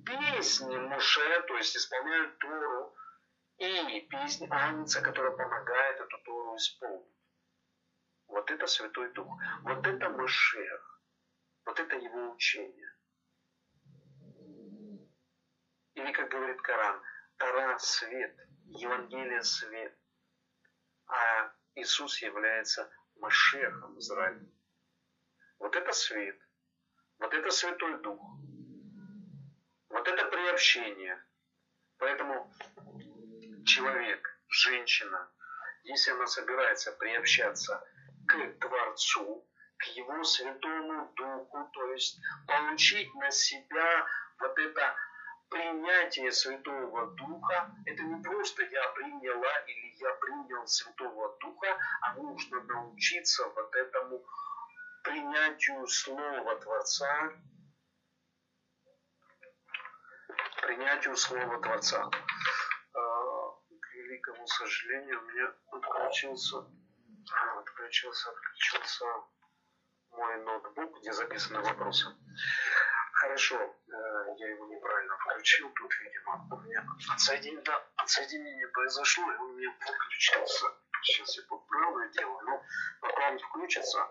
песни Муше, то есть исполняют Тору, и песни Агнца, которая помогает эту Тору исполнить. Вот это Святой Дух. Вот это Машех. Вот это его учение. Или, как говорит Коран, Тора – свет, Евангелие – свет, а Иисус является Машехом Израиля. Вот это свет, вот это Святой Дух, вот это приобщение. Поэтому человек, женщина, если она собирается приобщаться к Творцу, к Его Святому Духу, то есть получить на себя вот это принятие Святого Духа – это не просто я приняла или я принял Святого Духа, а нужно научиться вот этому принятию Слова Творца, принятию Слова Творца. Великому сожалению, у меня отключился, а, отключился, отключился мой ноутбук, где записаны вопросы. Хорошо, э, я его неправильно включил, тут, видимо, у меня отсоединение, да, отсоединение произошло, и он у меня подключился. Сейчас я поправлю дело, но пока он включится,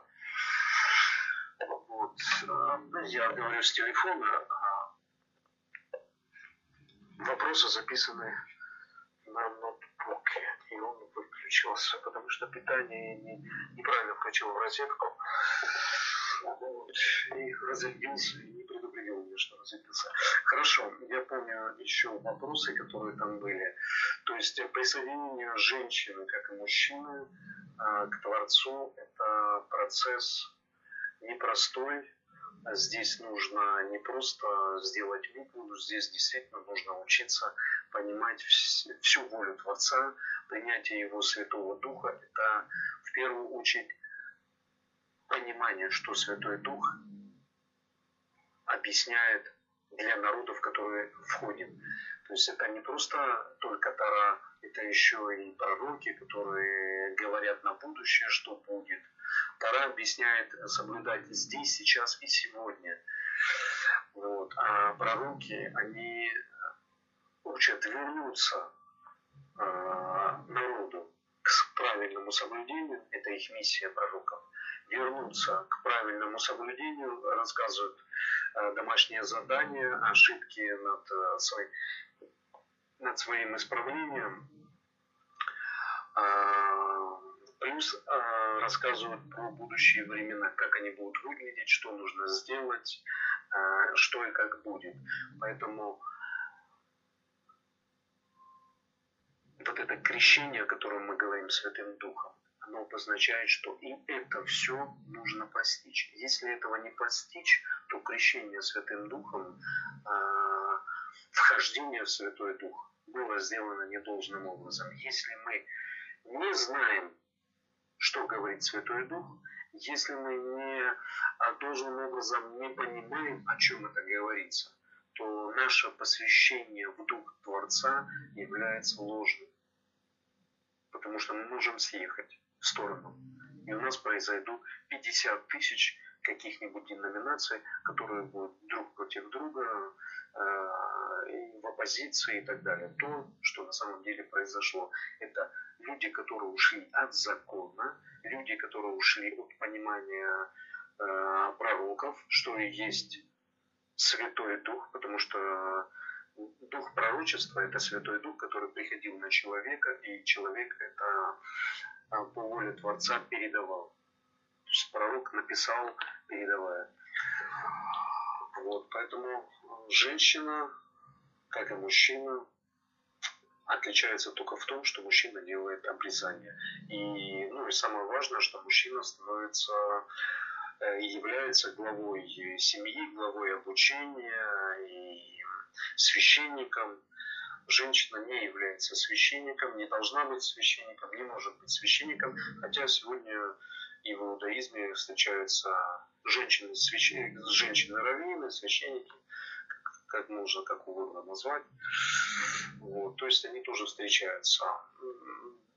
вот, э, я говорю с телефона, а вопросы записаны ноутбуке, и он выключился, потому что питание не, неправильно включил в розетку, вот, и разрядился, и не предупредил меня, что разрядился. Хорошо, я помню еще вопросы, которые там были. То есть присоединение женщины, как и мужчины, а, к Творцу – это процесс непростой. Здесь нужно не просто сделать выпуду, здесь действительно нужно учиться понимать всю волю Творца, принятие Его Святого Духа. Это в первую очередь понимание, что Святой Дух объясняет для народов, которые входим. То есть это не просто только Тара, это еще и пророки, которые говорят на будущее, что будет. Тара объясняет соблюдать здесь, сейчас и сегодня. Вот. А пророки, они учат вернуться э, народу к правильному соблюдению. Это их миссия пророков вернуться к правильному соблюдению, рассказывают э, домашние задания, ошибки над, э, своим, над своим исправлением. А, плюс э, рассказывают про будущие времена, как они будут выглядеть, что нужно сделать, что и как будет. Поэтому вот это крещение, о котором мы говорим Святым Духом, оно обозначает, что и это все нужно постичь. Если этого не постичь, то крещение Святым Духом, вхождение в Святой Дух было сделано недолжным образом. Если мы не знаем, что говорит Святой Дух, если мы не а, должным образом не понимаем, о чем это говорится, то наше посвящение в Дух Творца является ложным. Потому что мы можем съехать в сторону. И у нас произойдут 50 тысяч каких-нибудь деноминаций, которые будут друг против друга, э, в оппозиции и так далее. То, что на самом деле произошло, это люди, которые ушли от закона, люди, которые ушли от понимания э, пророков, что и есть Святой Дух, потому что Дух пророчества – это Святой Дух, который приходил на человека, и человек это э, по воле Творца передавал. То есть пророк написал, передавая. Вот, поэтому женщина, как и мужчина, отличается только в том, что мужчина делает обрезание. И, ну, и самое важное, что мужчина становится э, является главой семьи, главой обучения и священником. Женщина не является священником, не должна быть священником, не может быть священником, хотя сегодня и в иудаизме встречаются женщины, священники, женщины раввины, священники, как можно, как угодно назвать. Вот, то есть они тоже встречаются.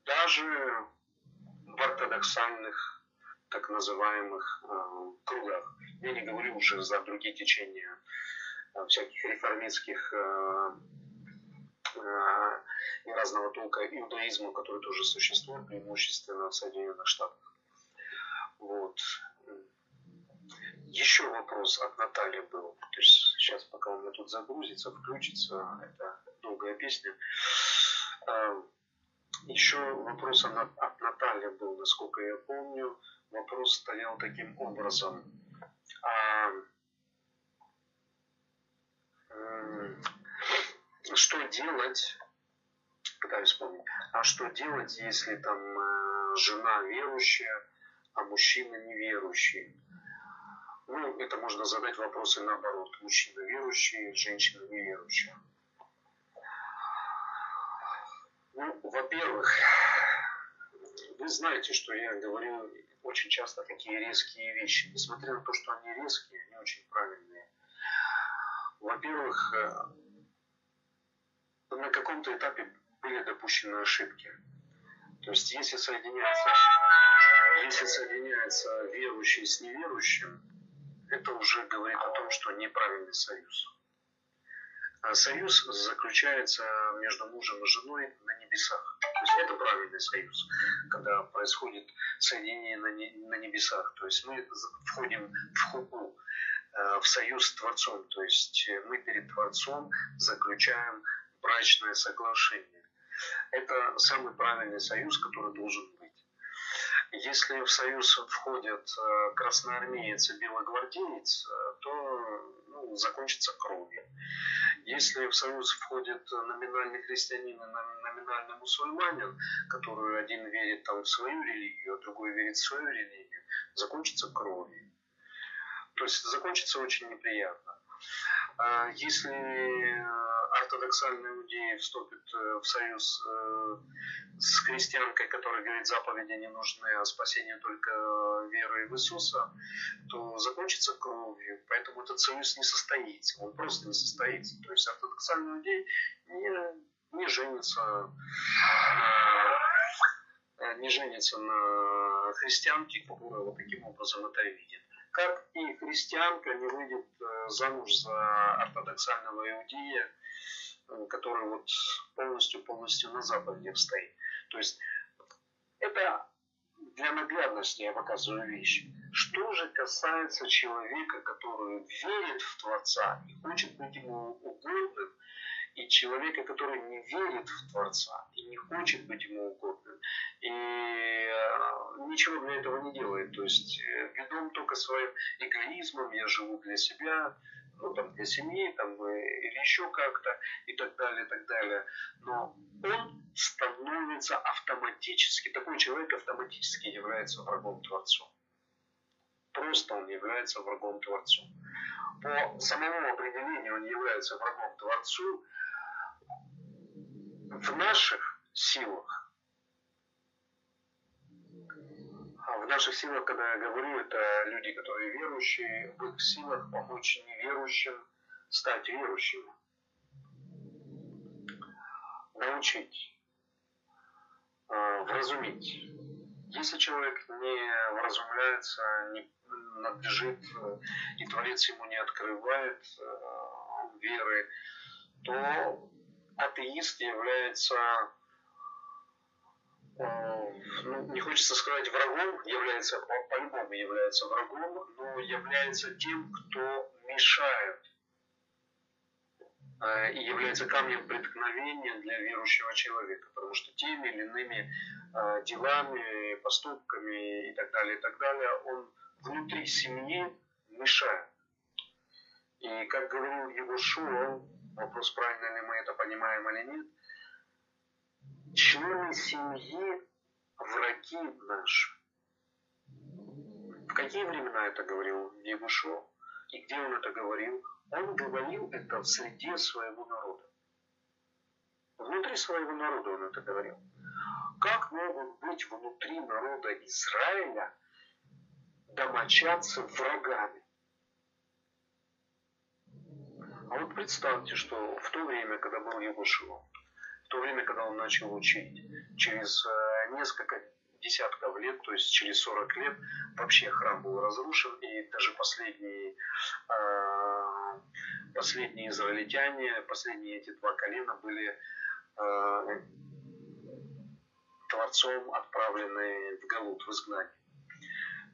Даже в ортодоксальных так называемых э, кругах. Я не говорю уже за другие течения э, всяких реформистских э, э, и разного толка иудаизма, который тоже существует преимущественно в Соединенных Штатах. Вот. Еще вопрос от Натальи был. То есть сейчас, пока у меня тут загрузится, включится, это долгая песня. А, Еще вопрос от Натальи был, насколько я помню. Вопрос стоял таким образом. А, что делать, пытаюсь вспомнить, а что делать, если там э, жена верующая, а мужчина неверующий? Ну, это можно задать вопросы наоборот. Мужчина верующий, женщина неверующая. Ну, во-первых, вы знаете, что я говорю очень часто такие резкие вещи. Несмотря на то, что они резкие, они очень правильные. Во-первых, э, на каком-то этапе были допущены ошибки. То есть, если соединяется, если соединяется верующий с неверующим, это уже говорит о том, что неправильный союз. А союз заключается между мужем и женой на небесах. То есть это правильный союз, когда происходит соединение на небесах. То есть мы входим в хупу, э, в союз с Творцом. То есть мы перед Творцом заключаем брачное соглашение. Это самый правильный союз, который должен быть. Если в союз входят э, красноармеец и белогвардеец, э, то ну, закончится кровью. Если в союз входит номинальный христианин и номинальный мусульманин, который один верит там в свою религию, а другой верит в свою религию, закончится кровью. То есть закончится очень неприятно. А если ортодоксальные иудеи вступят э, в союз э, с христианкой, которая говорит, заповеди не нужны, а спасение только верой в Иисуса, то закончится кровью. Поэтому этот союз не состоится. Он просто не состоится. То есть ортодоксальный иудей не, не э, не женится на христианке, которая вот таким образом это видит. Как и христианка не выйдет замуж за ортодоксального иудея, Э, который вот полностью-полностью на заповедях стоит. То есть это для наглядности я показываю вещи. Что же касается человека, который верит в Творца и хочет быть ему угодным, и человека, который не верит в Творца и не хочет быть ему угодным, и э, ничего для этого не делает. То есть, э, ведом только своим эгоизмом, я живу для себя, ну, там, для семьи, там, или еще как-то, и так далее, и так далее. Но он становится автоматически, такой человек автоматически является врагом Творцу. Просто он является врагом Творцу. По самому определению он является врагом Творцу. В наших силах А в наших силах, когда я говорю, это люди, которые верующие, в их силах помочь неверующим стать верующими. Научить, э, вразумить. Если человек не вразумляется, не надлежит, э, и Творец ему не открывает э, веры, то атеист является ну, не хочется сказать врагом, является, по-любому является врагом, но является тем, кто мешает э, и является камнем преткновения для верующего человека, потому что теми или иными э, делами, поступками и так далее, и так далее, он внутри семьи мешает. И как говорил его Шуа, вопрос, правильно ли мы это понимаем или нет, члены семьи враги наши. В какие времена это говорил Егушо? И где он это говорил? Он говорил это в среде своего народа. Внутри своего народа он это говорил. Как могут быть внутри народа Израиля домочадцы врагами? А вот представьте, что в то время, когда был Егушо, в то время, когда он начал учить, через э, несколько десятков лет, то есть через 40 лет, вообще храм был разрушен, и даже последние, э, последние израильтяне, последние эти два колена были э, Творцом отправлены в Галут, в изгнание.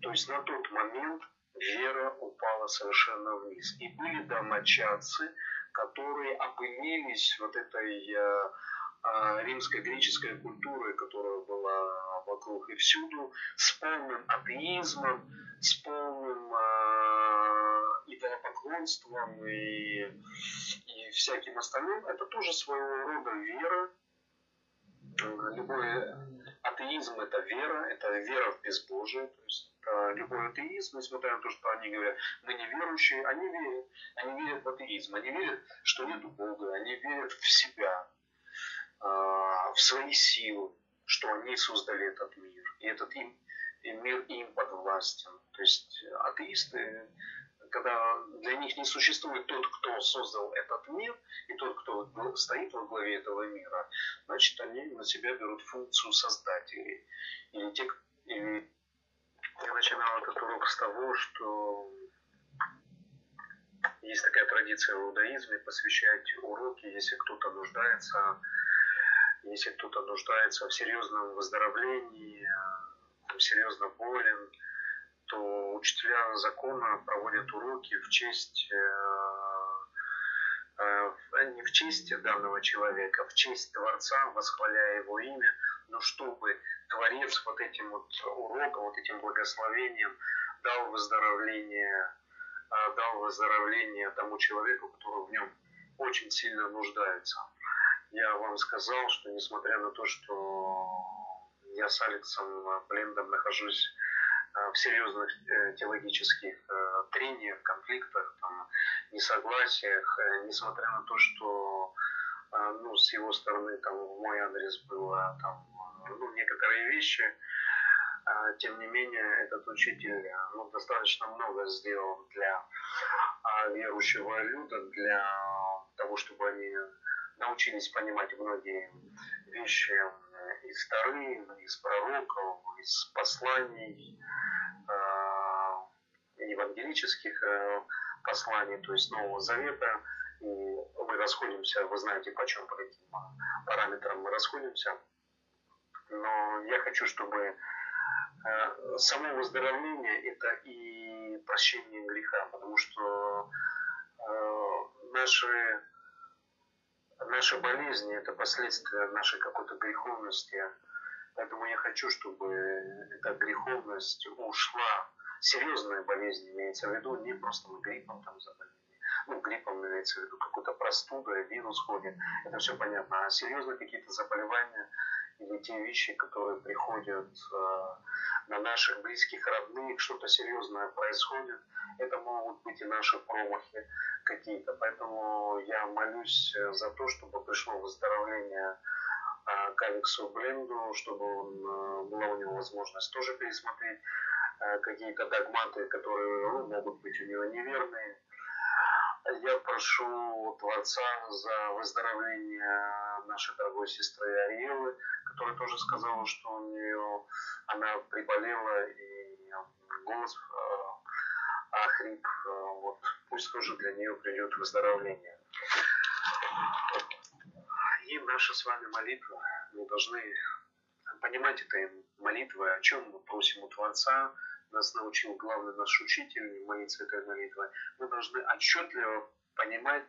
То есть на тот момент вера упала совершенно вниз. И были домочадцы, которые опылились вот этой а, римско-греческой культуры, которая была вокруг и всюду, с полным атеизмом, с полным э, идолопоклонством и, и всяким остальным, это тоже своего рода вера. Любой атеизм – это вера, это вера в безбожие. То есть любой атеизм, несмотря на то, что они говорят, мы не верующие, они верят. Они верят в атеизм, они верят, что нет Бога, они верят в себя, а, в свои силы, что они создали этот мир. И этот им, и мир им подвластен. То есть атеисты, когда для них не существует тот, кто создал этот мир, и тот, кто стоит во главе этого мира, значит, они на себя берут функцию создателей. Или те, или я начинал этот урок с того, что есть такая традиция в иудаизме посвящать уроки, если кто-то нуждается если кто-то нуждается в серьезном выздоровлении, серьезно болен, то учителя закона проводят уроки в честь э, э, не в честь данного человека, в честь Творца, восхваляя его имя, но чтобы Творец вот этим вот уроком, вот этим благословением дал выздоровление, э, дал выздоровление тому человеку, который в нем очень сильно нуждается. Я вам сказал, что несмотря на то, что я с Алексом Блендом нахожусь в серьезных э, теологических э, трениях, конфликтах, там, несогласиях, несмотря на то, что ну, с его стороны там, в мой адрес было там, ну, некоторые вещи, тем не менее, этот учитель ну, достаточно много сделал для верующего люда, для того, чтобы они научились понимать многие вещи э, из Тары, из пророков, из посланий, э, евангелических э, посланий, то есть Нового Завета. И мы расходимся, вы знаете, по чем, по каким параметрам мы расходимся. Но я хочу, чтобы само выздоровление – это и прощение греха, потому что наши Наши болезни – это последствия нашей какой-то греховности. Поэтому я хочу, чтобы эта греховность ушла. Серьезная болезнь имеется в виду, не просто мы гриппом там заболели, ну, гриппом имеется в виду, какой-то простуда, вирус ходит, это все понятно. А серьезно какие-то заболевания или те вещи, которые приходят э, на наших близких, родных, что-то серьезное происходит, это могут быть и наши промахи какие-то. Поэтому я молюсь э, за то, чтобы пришло выздоровление э, к Алексу Бленду, чтобы он, э, была у него возможность тоже пересмотреть э, какие-то догматы, которые ну, могут быть у него неверные. Я прошу Творца за выздоровление нашей дорогой сестры Ариэлы, которая тоже сказала, что у нее она приболела и голос э, охрип. Э, вот пусть тоже для нее придет выздоровление. И наша с вами молитва, мы должны понимать этой молитвой, о чем мы просим у Творца, нас научил главный наш учитель молиться этой молитвой, мы должны отчетливо понимать,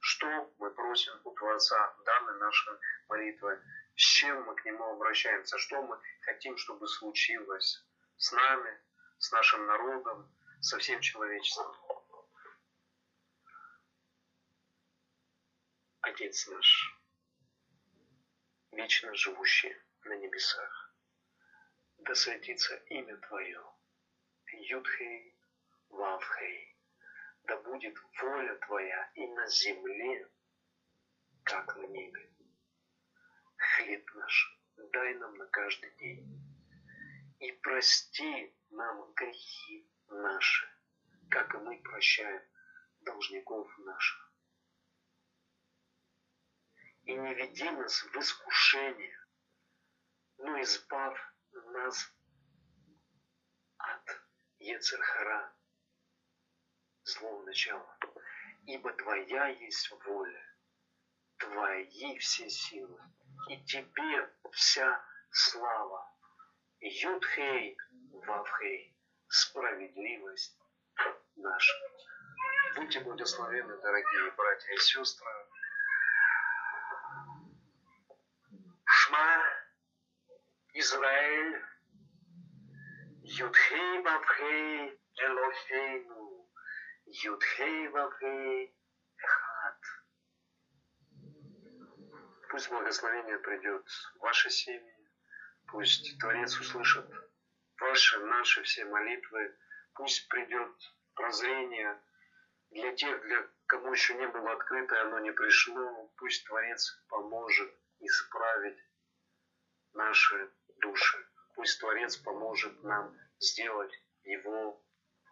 что мы просим у Творца данной нашей молитвы, с чем мы к Нему обращаемся, что мы хотим, чтобы случилось с нами, с нашим народом, со всем человечеством. Отец наш, вечно живущий на небесах, да светится имя Твое, Юдхей, Вавхей, да будет воля Твоя и на земле, как на небе. Хлеб наш дай нам на каждый день, и прости нам грехи наши, как и мы прощаем должников наших. И не веди нас в искушение, но избавь нас Ецерхара, злого начала. Ибо Твоя есть воля, Твои все силы, и Тебе вся слава. Юдхей, Вавхей, справедливость наша. Будьте благословенны, дорогие братья и сестры. Шма, Израиль, Юдхей, Вавхей, Элохейну, Юдхей, Вавхей, Эхат. Пусть благословение придет в ваши семьи, пусть Творец услышит ваши, наши все молитвы, пусть придет прозрение для тех, для кому еще не было открыто, оно не пришло, пусть Творец поможет исправить наши души. Пусть Творец поможет нам сделать его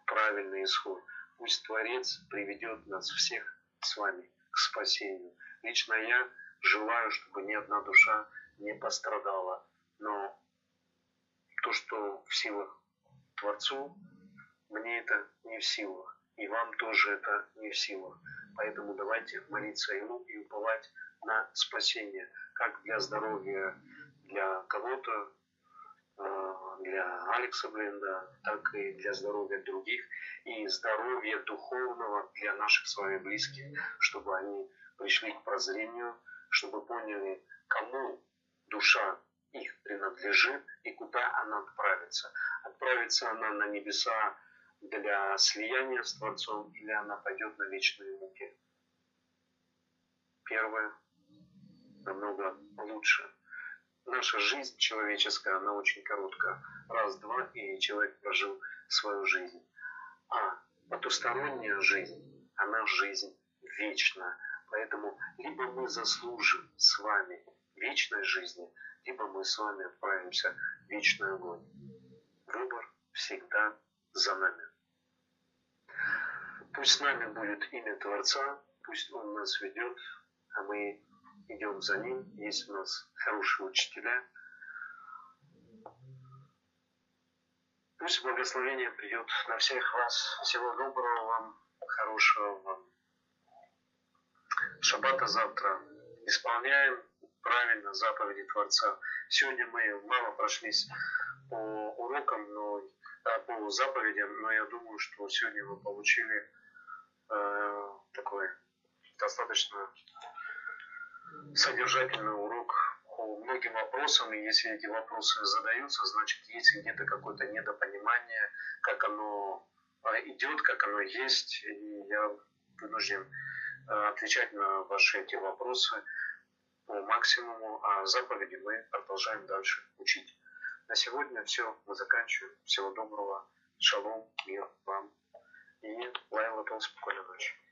правильный исход. Пусть Творец приведет нас всех с вами к спасению. Лично я желаю, чтобы ни одна душа не пострадала. Но то, что в силах Творцу, мне это не в силах. И вам тоже это не в силах. Поэтому давайте молиться Ему и уповать на спасение. Как для здоровья для кого-то, для Алекса Бленда, так и для здоровья других. И здоровья духовного для наших с вами близких, чтобы они пришли к прозрению, чтобы поняли, кому душа их принадлежит и куда она отправится. Отправится она на небеса для слияния с Творцом или она пойдет на вечные муки. Первое намного лучше. Наша жизнь человеческая, она очень короткая. Раз-два, и человек прожил свою жизнь. А потусторонняя жизнь, она жизнь вечная. Поэтому либо мы заслужим с вами вечной жизни, либо мы с вами отправимся в вечный огонь. Выбор всегда за нами. Пусть с нами будет имя Творца, пусть Он нас ведет, а мы идем за Ним. Есть у нас хорошие учителя. Пусть благословение придет на всех вас. Всего доброго вам, хорошего вам шаббата завтра исполняем правильно заповеди Творца. Сегодня мы мало прошлись по урокам, но, а, по заповедям, но я думаю, что сегодня вы получили э, такой достаточно содержательный урок по многим вопросам, и если эти вопросы задаются, значит, есть где-то какое-то недопонимание, как оно а, идет, как оно есть, и я вынужден э, отвечать на ваши эти вопросы по максимуму, а заповеди мы продолжаем дальше учить. На сегодня все, мы заканчиваем. Всего доброго, шалом, мир вам. И Лайла спокойной ночи.